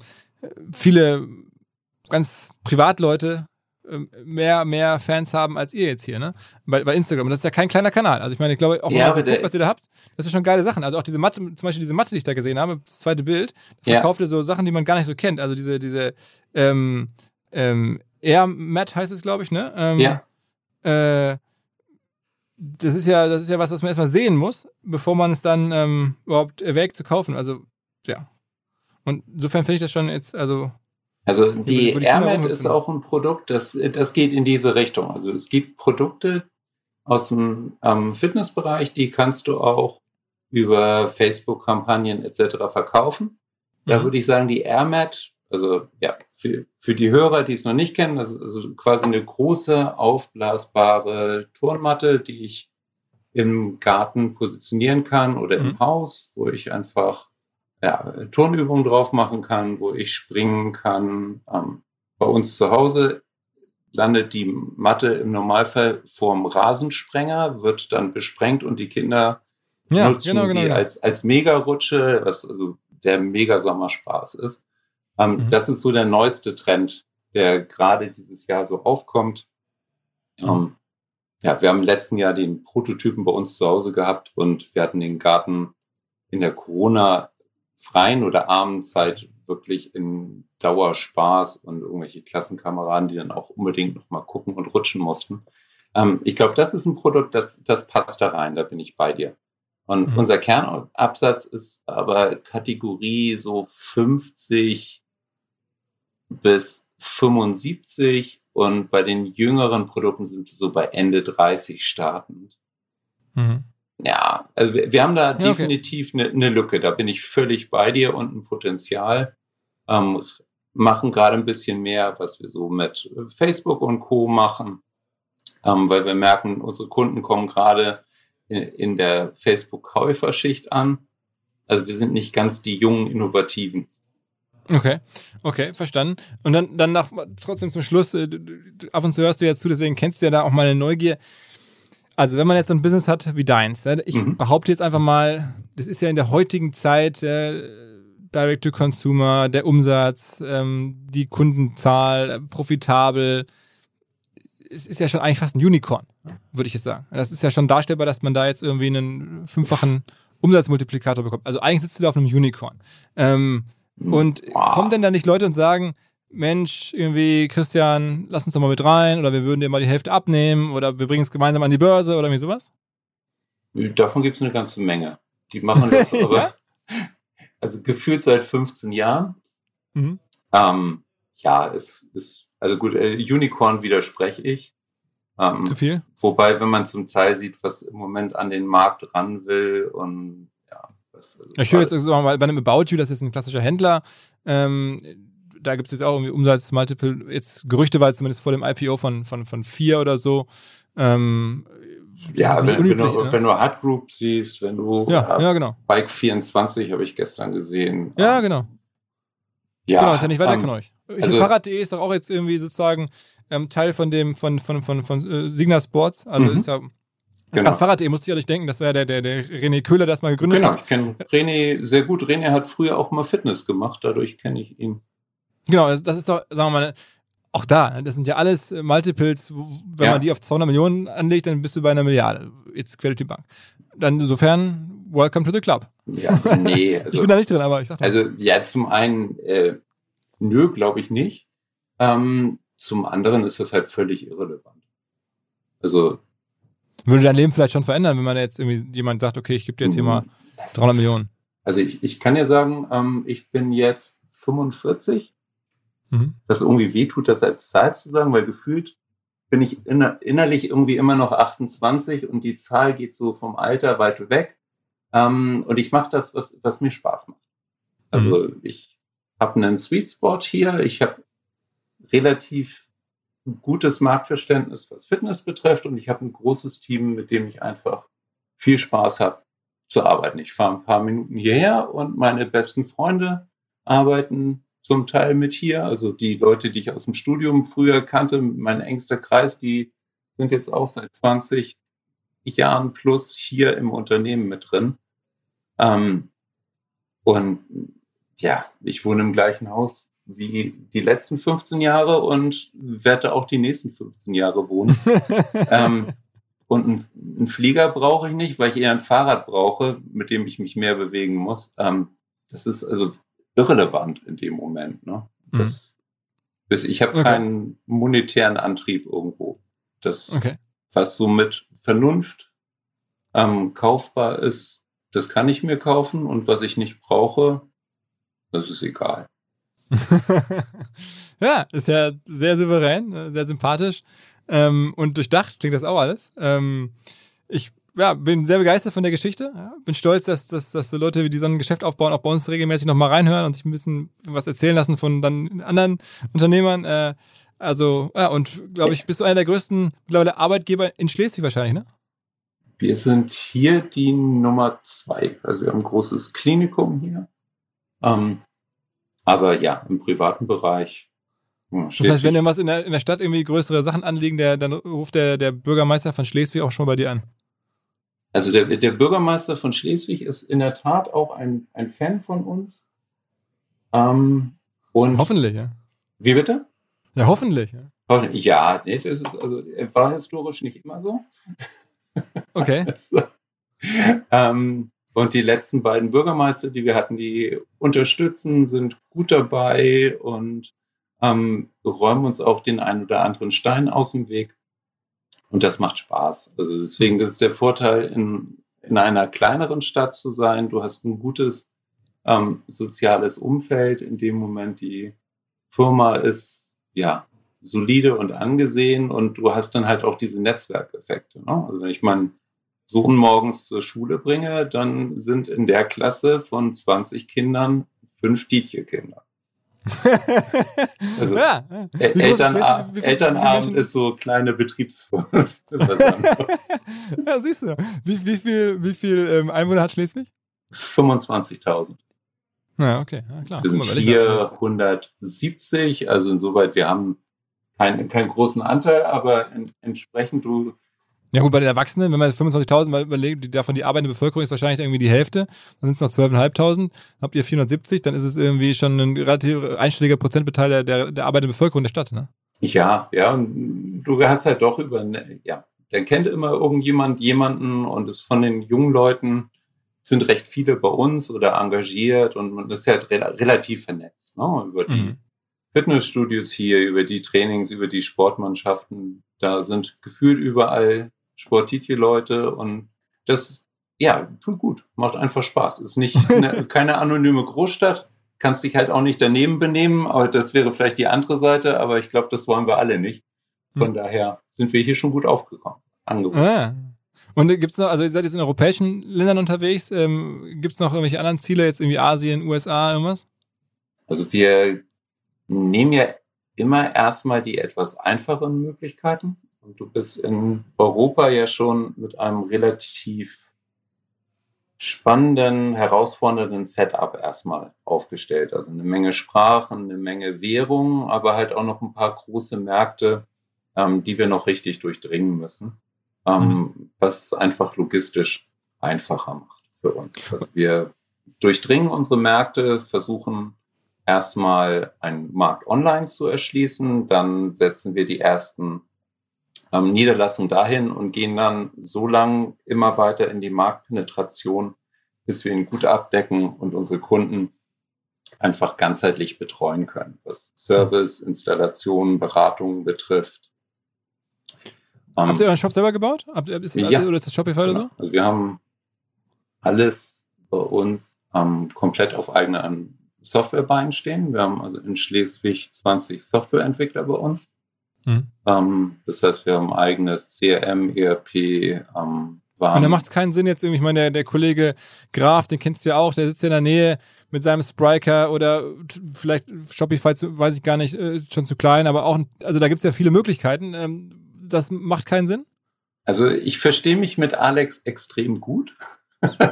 viele ganz Privatleute ähm, mehr, mehr Fans haben als ihr jetzt hier, ne? Bei, bei Instagram. Und das ist ja kein kleiner Kanal. Also ich meine, ich glaube, auch ja, guckt, was ihr da habt, das ist schon geile Sachen. Also auch diese Matte, zum Beispiel diese Matte, die ich da gesehen habe, das zweite Bild, das ja. verkauft ihr so Sachen, die man gar nicht so kennt. Also diese, diese ähm, ähm, Air Mat heißt es, glaube ich, ne? Ähm, ja. Äh, das ist ja, das ist ja was, was man erstmal sehen muss, bevor man es dann ähm, überhaupt erwägt zu kaufen. Also, ja. Und insofern finde ich das schon jetzt, also. Also die, die AirMat ist auch ein Produkt, das, das geht in diese Richtung. Also es gibt Produkte aus dem ähm, Fitnessbereich, die kannst du auch über Facebook-Kampagnen etc. verkaufen. Da mhm. würde ich sagen, die AirMat also ja, für, für die Hörer, die es noch nicht kennen, das ist also quasi eine große aufblasbare Turnmatte, die ich im Garten positionieren kann oder im mhm. Haus, wo ich einfach ja, Turnübungen drauf machen kann, wo ich springen kann. Ähm, bei uns zu Hause landet die Matte im Normalfall vorm Rasensprenger, wird dann besprengt und die Kinder ja, nutzen genau, genau, die genau. als, als Mega-Rutsche, was also der Mega-Sommerspaß ist. Ähm, mhm. Das ist so der neueste Trend, der gerade dieses Jahr so aufkommt. Mhm. Ähm, ja, wir haben im letzten Jahr den Prototypen bei uns zu Hause gehabt und wir hatten den Garten in der Corona-freien oder armen Zeit wirklich in Dauerspaß und irgendwelche Klassenkameraden, die dann auch unbedingt noch mal gucken und rutschen mussten. Ähm, ich glaube, das ist ein Produkt, das, das passt da rein, da bin ich bei dir. Und mhm. unser Kernabsatz ist aber Kategorie so 50 bis 75 und bei den jüngeren Produkten sind wir so bei Ende 30 startend. Mhm. Ja, also wir, wir, haben da ja, definitiv eine okay. ne Lücke, da bin ich völlig bei dir und ein Potenzial. Ähm, machen gerade ein bisschen mehr, was wir so mit Facebook und Co. machen, ähm, weil wir merken, unsere Kunden kommen gerade in, in der Facebook-Käuferschicht an. Also wir sind nicht ganz die jungen Innovativen. Okay, okay, verstanden. Und dann, dann nach, trotzdem zum Schluss, äh, ab und zu hörst du ja zu, deswegen kennst du ja da auch meine Neugier. Also wenn man jetzt so ein Business hat wie deins, ich mhm. behaupte jetzt einfach mal, das ist ja in der heutigen Zeit, da Direct-to-Consumer, der Umsatz, ähm, die Kundenzahl, äh, profitabel. Es ist ja schon eigentlich fast ein Unicorn, würde ich jetzt sagen. Das ist ja schon darstellbar, dass man da jetzt irgendwie einen fünffachen Umsatzmultiplikator bekommt. Also eigentlich sitzt du da auf einem Unicorn. Ähm, und wow. kommen denn da nicht Leute und sagen, Mensch, irgendwie, Christian, lass uns doch mal mit rein oder wir würden dir mal die Hälfte abnehmen oder wir bringen es gemeinsam an die Börse oder irgendwie sowas? Davon gibt es eine ganze Menge. Die machen das aber, also gefühlt seit 15 Jahren. Mhm. Ähm, ja, es ist, also gut, äh, Unicorn widerspreche ich. Ähm, Zu viel? Wobei, wenn man zum Teil sieht, was im Moment an den Markt ran will und ja. Was, also ich höre jetzt also mal bei einem About You, das ist ein klassischer Händler. Ähm, da gibt es jetzt auch irgendwie Umsatzmultiple, jetzt gerüchteweise zumindest vor dem IPO von, von, von vier oder so. Ähm, ja, wenn, unüblich, wenn, du, ne? wenn du Hard Group siehst, wenn du ja, äh, ja, genau. Bike 24 habe ich gestern gesehen. Ja, genau. Ja, genau, ist ja nicht weit weg um, von euch. Also, Fahrrad.de ist doch auch jetzt irgendwie sozusagen ähm, Teil von dem, von, von, von, von, von äh, Signa Sports. Also mhm. ist ja Genau. An Fahrrad.de musste ich ja nicht denken, das wäre der, der, der René Köhler, der das mal gegründet genau, hat. Genau, ich kenne René sehr gut. René hat früher auch mal Fitness gemacht, dadurch kenne ich ihn. Genau, das ist doch, sagen wir mal, auch da, das sind ja alles Multiples, wenn ja. man die auf 200 Millionen anlegt, dann bist du bei einer Milliarde. Jetzt quer die Bank. Dann insofern, welcome to the club. Ja, nee. Also, ich bin da nicht drin, aber ich sag mal. Also, ja, zum einen, äh, nö, glaube ich nicht. Ähm, zum anderen ist das halt völlig irrelevant. Also. Würde dein Leben vielleicht schon verändern, wenn man jetzt irgendwie jemand sagt, okay, ich gebe dir jetzt hier mal 300 Millionen? Also, ich, ich kann ja sagen, ähm, ich bin jetzt 45 mhm. das irgendwie wehtut, das als Zahl zu sagen, weil gefühlt bin ich inner, innerlich irgendwie immer noch 28 und die Zahl geht so vom Alter weit weg. Ähm, und ich mache das, was, was mir Spaß macht. Also mhm. ich habe einen Sweet Spot hier, ich habe relativ gutes Marktverständnis, was Fitness betrifft und ich habe ein großes Team, mit dem ich einfach viel Spaß habe zu arbeiten. Ich fahre ein paar Minuten hierher und meine besten Freunde arbeiten zum Teil mit hier. Also die Leute, die ich aus dem Studium früher kannte, mein engster Kreis, die sind jetzt auch seit 20 Jahren plus hier im Unternehmen mit drin. Ähm, und ja, ich wohne im gleichen Haus wie die letzten 15 Jahre und werde auch die nächsten 15 Jahre wohnen. ähm, und einen, Flieger brauche ich nicht, weil ich eher ein Fahrrad brauche, mit dem ich mich mehr bewegen muss. Ähm, das ist also irrelevant in dem Moment. Ne? Mhm. Das, das, ich habe okay. keinen monetären Antrieb irgendwo. Das, okay. was so mit Vernunft ähm, kaufbar ist, das kann ich mir kaufen und was ich nicht brauche, das ist egal. ja, ist ja sehr souverän, äh, sehr sympathisch ähm, und durchdacht klingt das auch alles. Ähm, ich ja, bin sehr begeistert von der Geschichte. Ja, bin stolz, dass, dass, dass so Leute, die so ein Geschäft aufbauen, auch bei uns regelmäßig nochmal reinhören und sich ein bisschen was erzählen lassen von dann anderen Unternehmern. Äh, also, ja, und glaube ich, bist du einer der größten mittlerweile Arbeitgeber in Schleswig wahrscheinlich, ne? Wir sind hier die Nummer zwei. Also wir haben ein großes Klinikum hier. Ähm, aber ja, im privaten Bereich. Das heißt, wenn irgendwas in der, in der Stadt irgendwie größere Sachen anliegen, der, dann ruft der, der Bürgermeister von Schleswig auch schon bei dir an. Also der, der Bürgermeister von Schleswig ist in der Tat auch ein, ein Fan von uns. Ähm, und hoffentlich, ja. Wie bitte? Ja, hoffentlich. Ja, ja nee, das ist also war historisch nicht immer so. Okay. ähm, und die letzten beiden Bürgermeister, die wir hatten, die unterstützen, sind gut dabei und ähm, räumen uns auch den einen oder anderen Stein aus dem Weg. Und das macht Spaß. Also deswegen, das ist der Vorteil, in, in einer kleineren Stadt zu sein. Du hast ein gutes ähm, soziales Umfeld. In dem Moment die Firma ist ja solide und angesehen und du hast dann halt auch diese Netzwerkeffekte. Ne? Also wenn ich meinen Sohn morgens zur Schule bringe, dann sind in der Klasse von 20 Kindern fünf Dietje-Kinder. Also ja. Elternabend, wie, wie, Elternabend ist so kleine Betriebsform. ja, siehst du. Wie, wie viel, wie viel ähm, Einwohner hat Schleswig? 25.000. Ja, okay, ja, klar. Wir sind mal, 470, also insoweit, wir haben keinen, keinen großen Anteil, aber in, entsprechend, du, Ja gut, bei den Erwachsenen, wenn man 25.000 mal überlegt, davon die arbeitende Bevölkerung ist wahrscheinlich irgendwie die Hälfte, dann sind es noch 12.500, habt ihr 470, dann ist es irgendwie schon ein relativ einstelliger Prozentbeteil der, der arbeitenden Bevölkerung der Stadt, ne? Ja, ja, und du hast halt doch über, ja, der kennt immer irgendjemand jemanden und ist von den jungen Leuten sind recht viele bei uns oder engagiert und man ist halt re relativ vernetzt, ne, über die mhm. Fitnessstudios hier, über die Trainings, über die Sportmannschaften. Da sind gefühlt überall Sportitje-Leute und das, ja, tut gut, macht einfach Spaß. Ist nicht eine, keine anonyme Großstadt, kannst dich halt auch nicht daneben benehmen, aber das wäre vielleicht die andere Seite, aber ich glaube, das wollen wir alle nicht. Von hm. daher sind wir hier schon gut aufgekommen, angekommen. Ah. Und gibt es noch, also ihr seid jetzt in europäischen Ländern unterwegs, ähm, gibt es noch irgendwelche anderen Ziele, jetzt irgendwie Asien, USA, irgendwas? Also wir nehmen ja immer erstmal die etwas einfacheren Möglichkeiten. Und du bist in Europa ja schon mit einem relativ spannenden, herausfordernden Setup erstmal aufgestellt. Also eine Menge Sprachen, eine Menge Währungen, aber halt auch noch ein paar große Märkte, ähm, die wir noch richtig durchdringen müssen, ähm, mhm. was einfach logistisch einfacher macht für uns. Also wir durchdringen unsere Märkte, versuchen erstmal einen Markt online zu erschließen, dann setzen wir die ersten ähm, Niederlassung dahin und gehen dann so lang immer weiter in die Marktpenetration, bis wir ihn gut abdecken und unsere Kunden einfach ganzheitlich betreuen können, was Service, Installation, Beratung betrifft. Ähm, Habt ihr euren Shop selber gebaut? Habt ist das ja, oder ist das Shopify oder so? Also wir haben alles bei uns ähm, komplett auf eigene Softwarebeinen stehen. Wir haben also in Schleswig 20 Softwareentwickler bei uns. Mhm. Ähm, das heißt, wir haben ein eigenes CRM, ERP, ähm, und da macht es keinen Sinn jetzt irgendwie, ich meine, der, der Kollege Graf, den kennst du ja auch, der sitzt ja in der Nähe mit seinem Spriker oder vielleicht Shopify, zu, weiß ich gar nicht, äh, schon zu klein, aber auch, also da gibt es ja viele Möglichkeiten. Ähm, das macht keinen Sinn? Also ich verstehe mich mit Alex extrem gut.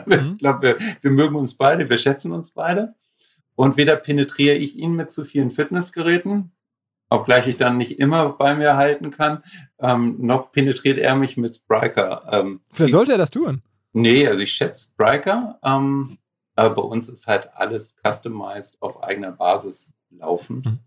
Mhm. ich glaube, wir, wir mögen uns beide, wir schätzen uns beide. Und weder penetriere ich ihn mit zu vielen Fitnessgeräten, obgleich ich dann nicht immer bei mir halten kann, ähm, noch penetriert er mich mit Spriker. Ähm, Vielleicht sollte er das tun. Nee, also ich schätze Spriker, ähm, aber bei uns ist halt alles customized auf eigener Basis laufen. Mhm.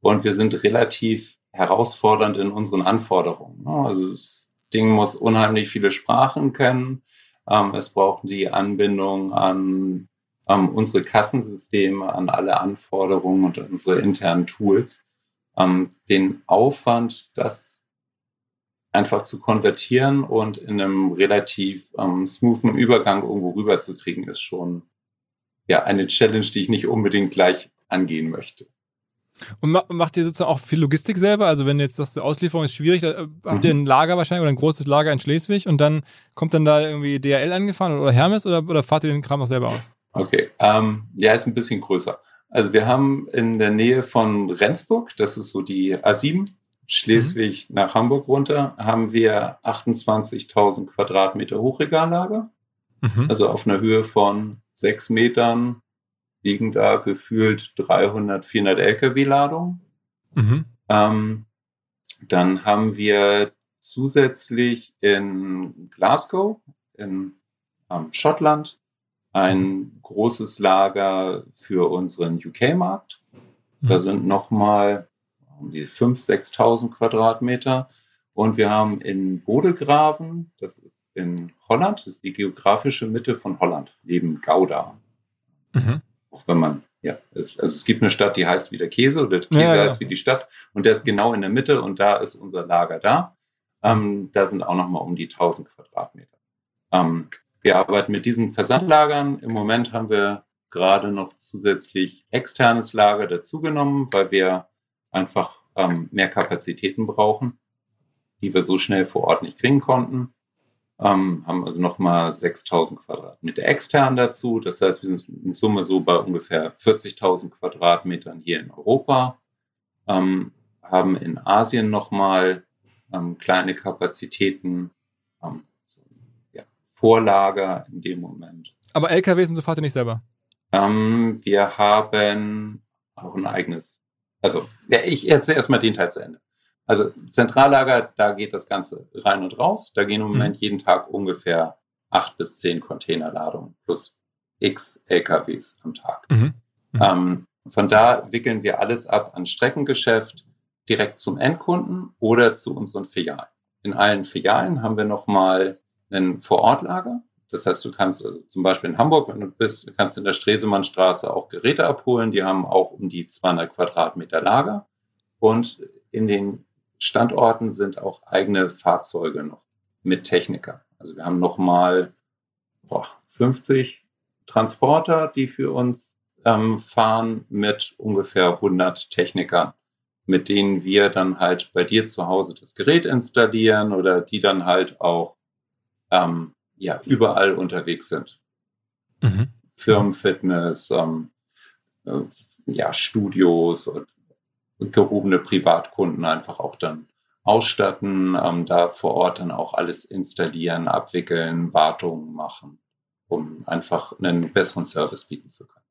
Und wir sind relativ herausfordernd in unseren Anforderungen. Ne? Also das Ding muss unheimlich viele Sprachen können. Ähm, es braucht die Anbindung an ähm, unsere Kassensysteme, an alle Anforderungen und unsere internen Tools ähm, den Aufwand, das einfach zu konvertieren und in einem relativ ähm, smoothen Übergang irgendwo rüberzukriegen, ist schon ja eine Challenge, die ich nicht unbedingt gleich angehen möchte. Und macht ihr sozusagen auch viel Logistik selber? Also wenn jetzt das Auslieferung ist schwierig, da, habt ihr mhm. ein Lager wahrscheinlich oder ein großes Lager in Schleswig und dann kommt dann da irgendwie DHL angefahren oder Hermes oder, oder fahrt ihr den Kram auch selber aus? Okay, ähm, ja, ist ein bisschen größer. Also wir haben in der Nähe von Rendsburg, das ist so die A7, Schleswig mhm. nach Hamburg runter, haben wir 28.000 Quadratmeter Hochregallager. Mhm. Also auf einer Höhe von sechs Metern liegen da gefühlt 300, 400 Lkw-Ladungen. Mhm. Ähm, dann haben wir zusätzlich in Glasgow, in ähm, Schottland, ein großes Lager für unseren UK-Markt. Da mhm. sind nochmal um die 5.000, 6.000 Quadratmeter. Und wir haben in Bodegraven, das ist in Holland, das ist die geografische Mitte von Holland, neben Gouda. Mhm. Auch wenn man, ja, also es gibt eine Stadt, die heißt wie der Käse oder der Käse ja, heißt wie die Stadt. Und der ist genau in der Mitte und da ist unser Lager da. Ähm, da sind auch nochmal um die 1000 Quadratmeter. Ähm, wir arbeiten mit diesen Versandlagern. Im Moment haben wir gerade noch zusätzlich externes Lager dazugenommen, weil wir einfach ähm, mehr Kapazitäten brauchen, die wir so schnell vor Ort nicht kriegen konnten. Ähm, haben also nochmal 6000 Quadratmeter extern dazu. Das heißt, wir sind in Summe so bei ungefähr 40.000 Quadratmetern hier in Europa. Ähm, haben in Asien nochmal ähm, kleine Kapazitäten, ähm, Vorlager in dem Moment. Aber LKWs und so fahrt ihr nicht selber? Ähm, wir haben auch ein eigenes, also ja, ich erzähle erstmal den Teil zu Ende. also Zentrallager, da geht das Ganze rein und raus. Da gehen im Moment mhm. jeden Tag ungefähr acht bis zehn Containerladungen plus x LKWs am Tag. Mhm. Mhm. Ähm, von da wickeln wir alles ab an Streckengeschäft direkt zum Endkunden oder zu unseren Filialen. In allen Filialen haben wir nochmal ein Vorortlager. Das heißt, du kannst also zum Beispiel in Hamburg, wenn du bist, kannst in der Stresemannstraße auch Geräte abholen. Die haben auch um die 200 Quadratmeter Lager. Und in den Standorten sind auch eigene Fahrzeuge noch mit Techniker. Also wir haben nochmal 50 Transporter, die für uns ähm, fahren mit ungefähr 100 Technikern, mit denen wir dann halt bei dir zu Hause das Gerät installieren oder die dann halt auch ähm, ja, überall unterwegs sind. Mhm. Firmenfitness, ähm, äh, ja, Studios und gehobene Privatkunden einfach auch dann ausstatten, ähm, da vor Ort dann auch alles installieren, abwickeln, Wartungen machen, um einfach einen besseren Service bieten zu können.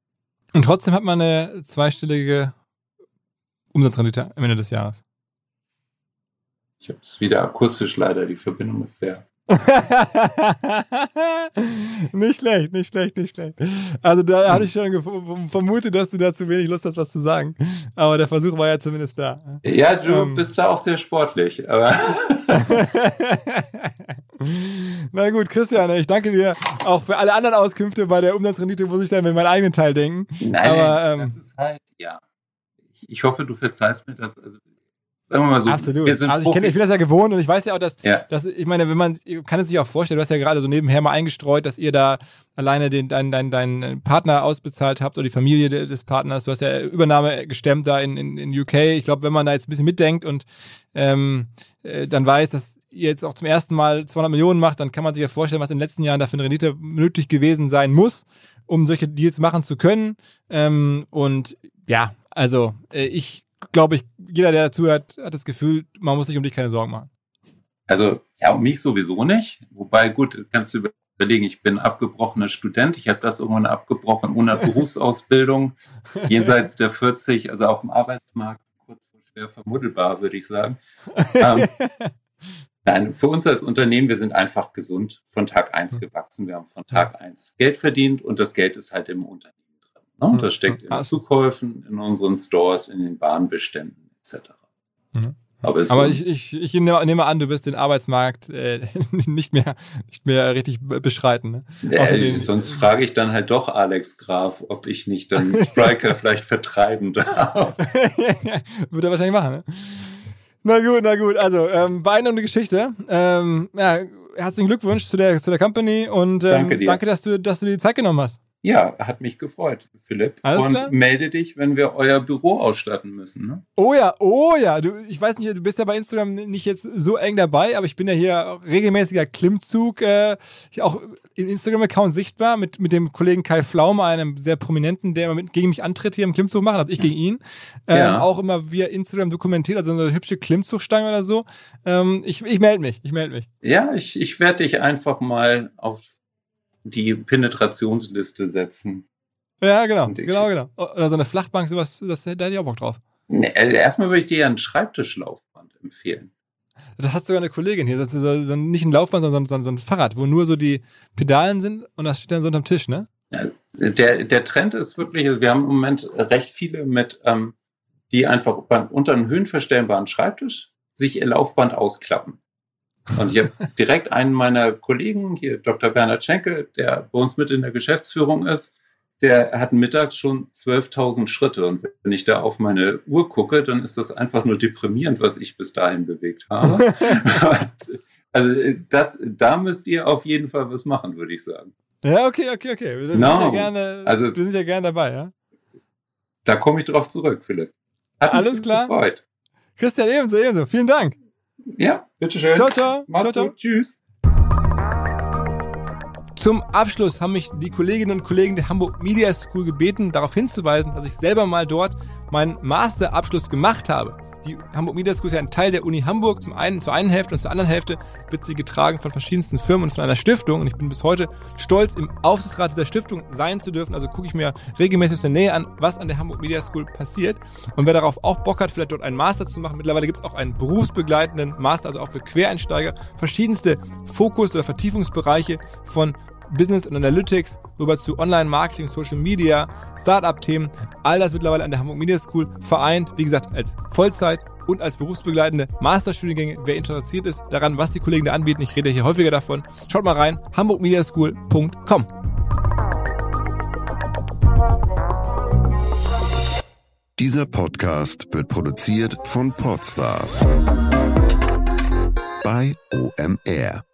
Und trotzdem hat man eine zweistellige Umsatzrendite am Ende des Jahres. Ich habe es wieder akustisch leider, die Verbindung ist sehr nicht schlecht, nicht schlecht, nicht schlecht. Also da hatte ich schon vermutet, dass du da zu wenig Lust hast, was zu sagen. Aber der Versuch war ja zumindest da. Ja, du ähm. bist da auch sehr sportlich. Na gut, Christian, ich danke dir auch für alle anderen Auskünfte. Bei der Umsatzrendite muss ich dann mit meinem eigenen Teil denken. Nein, aber, ähm, das ist halt, ja. Ich, ich hoffe, du verzeihst mir das. Also Sagen wir mal so. Absolut. also ich, kenn, ich bin das ja gewohnt und ich weiß ja auch, dass, ja. dass ich meine, wenn man, kann es sich auch vorstellen, du hast ja gerade so nebenher mal eingestreut, dass ihr da alleine den, deinen, deinen, deinen Partner ausbezahlt habt oder die Familie des Partners. Du hast ja Übernahme gestemmt da in, in, in UK. Ich glaube, wenn man da jetzt ein bisschen mitdenkt und ähm, äh, dann weiß, dass ihr jetzt auch zum ersten Mal 200 Millionen macht, dann kann man sich ja vorstellen, was in den letzten Jahren da für eine Rendite nötig gewesen sein muss, um solche Deals machen zu können. Ähm, und ja, also äh, ich glaube ich, jeder, der dazu hört, hat das Gefühl, man muss sich um dich keine Sorgen machen. Also, ja, um mich sowieso nicht. Wobei, gut, kannst du überlegen, ich bin abgebrochener Student. Ich habe das irgendwann abgebrochen ohne Berufsausbildung, jenseits der 40, also auf dem Arbeitsmarkt, kurz vor schwer vermuddelbar, würde ich sagen. ähm, nein, für uns als Unternehmen, wir sind einfach gesund von Tag 1 gewachsen. Wir haben von Tag 1 Geld verdient und das Geld ist halt im Unternehmen. Ne? Das steckt in Zukäufen, in unseren Stores, in den Warenbeständen etc. Mhm. Aber, Aber ich, ich, ich nehme an, du wirst den Arbeitsmarkt äh, nicht, mehr, nicht mehr richtig beschreiten. Ne? Äh, sonst frage ich dann halt doch Alex Graf, ob ich nicht dann Striker vielleicht vertreiben darf. Würde er wahrscheinlich machen, ne? Na gut, na gut. Also, ähm, beeindruckende Geschichte. Ähm, ja, herzlichen Glückwunsch zu der, zu der Company und ähm, danke, dir. danke, dass du, dass du dir die Zeit genommen hast. Ja, hat mich gefreut, Philipp. Alles und klar? melde dich, wenn wir euer Büro ausstatten müssen. Ne? Oh ja, oh ja. Du, ich weiß nicht, du bist ja bei Instagram nicht jetzt so eng dabei, aber ich bin ja hier regelmäßiger Klimmzug, äh, auch im Instagram-Account sichtbar mit, mit dem Kollegen Kai Flaume, einem sehr prominenten, der immer mit, gegen mich antritt, hier im Klimmzug machen, also ich gegen ihn. Ähm, ja. Auch immer via Instagram dokumentiert, also eine hübsche Klimmzugstange oder so. Ähm, ich ich melde mich, ich melde mich. Ja, ich, ich werde dich einfach mal auf die Penetrationsliste setzen. Ja, genau, genau, genau. Oder so eine Flachbank, sowas, das, da hätte ich auch Bock drauf. Nee, also erstmal würde ich dir ja ein Schreibtischlaufband empfehlen. Das hat sogar eine Kollegin hier. Das ist so, nicht ein Laufband, sondern so, so, ein Fahrrad, wo nur so die Pedalen sind und das steht dann so unterm Tisch, ne? Der, der Trend ist wirklich, also wir haben im Moment recht viele mit, ähm, die einfach unter einem höhenverstellbaren Schreibtisch sich ihr Laufband ausklappen. Und ich habe direkt einen meiner Kollegen, hier Dr. Bernhard Schenke, der bei uns mit in der Geschäftsführung ist, der hat mittags schon 12.000 Schritte. Und wenn ich da auf meine Uhr gucke, dann ist das einfach nur deprimierend, was ich bis dahin bewegt habe. also das, da müsst ihr auf jeden Fall was machen, würde ich sagen. Ja, okay, okay, okay. Wir, no. sind, ja gerne, also, wir sind ja gerne dabei, ja? Da komme ich drauf zurück, Philipp. Hat Alles klar. Gefreut. Christian, ebenso, ebenso. Vielen Dank. Ja, bitteschön. Ciao, ciao. Mach's ciao, ciao. gut. Tschüss. Zum Abschluss haben mich die Kolleginnen und Kollegen der Hamburg Media School gebeten, darauf hinzuweisen, dass ich selber mal dort meinen Masterabschluss gemacht habe. Die Hamburg Media School ist ja ein Teil der Uni Hamburg, zum einen zur einen Hälfte und zur anderen Hälfte wird sie getragen von verschiedensten Firmen und von einer Stiftung. Und ich bin bis heute stolz, im Aufsichtsrat dieser Stiftung sein zu dürfen. Also gucke ich mir regelmäßig aus der Nähe an, was an der Hamburg Media School passiert. Und wer darauf auch Bock hat, vielleicht dort einen Master zu machen, mittlerweile gibt es auch einen berufsbegleitenden Master, also auch für Quereinsteiger, verschiedenste Fokus- oder Vertiefungsbereiche von Business und Analytics rüber zu Online-Marketing, Social Media, Startup-Themen. All das mittlerweile an der Hamburg Media School vereint. Wie gesagt, als Vollzeit und als berufsbegleitende Masterstudiengänge. Wer interessiert ist daran, was die Kollegen da anbieten, ich rede hier häufiger davon, schaut mal rein, hamburgmediaschool.com. Dieser Podcast wird produziert von Podstars bei OMR.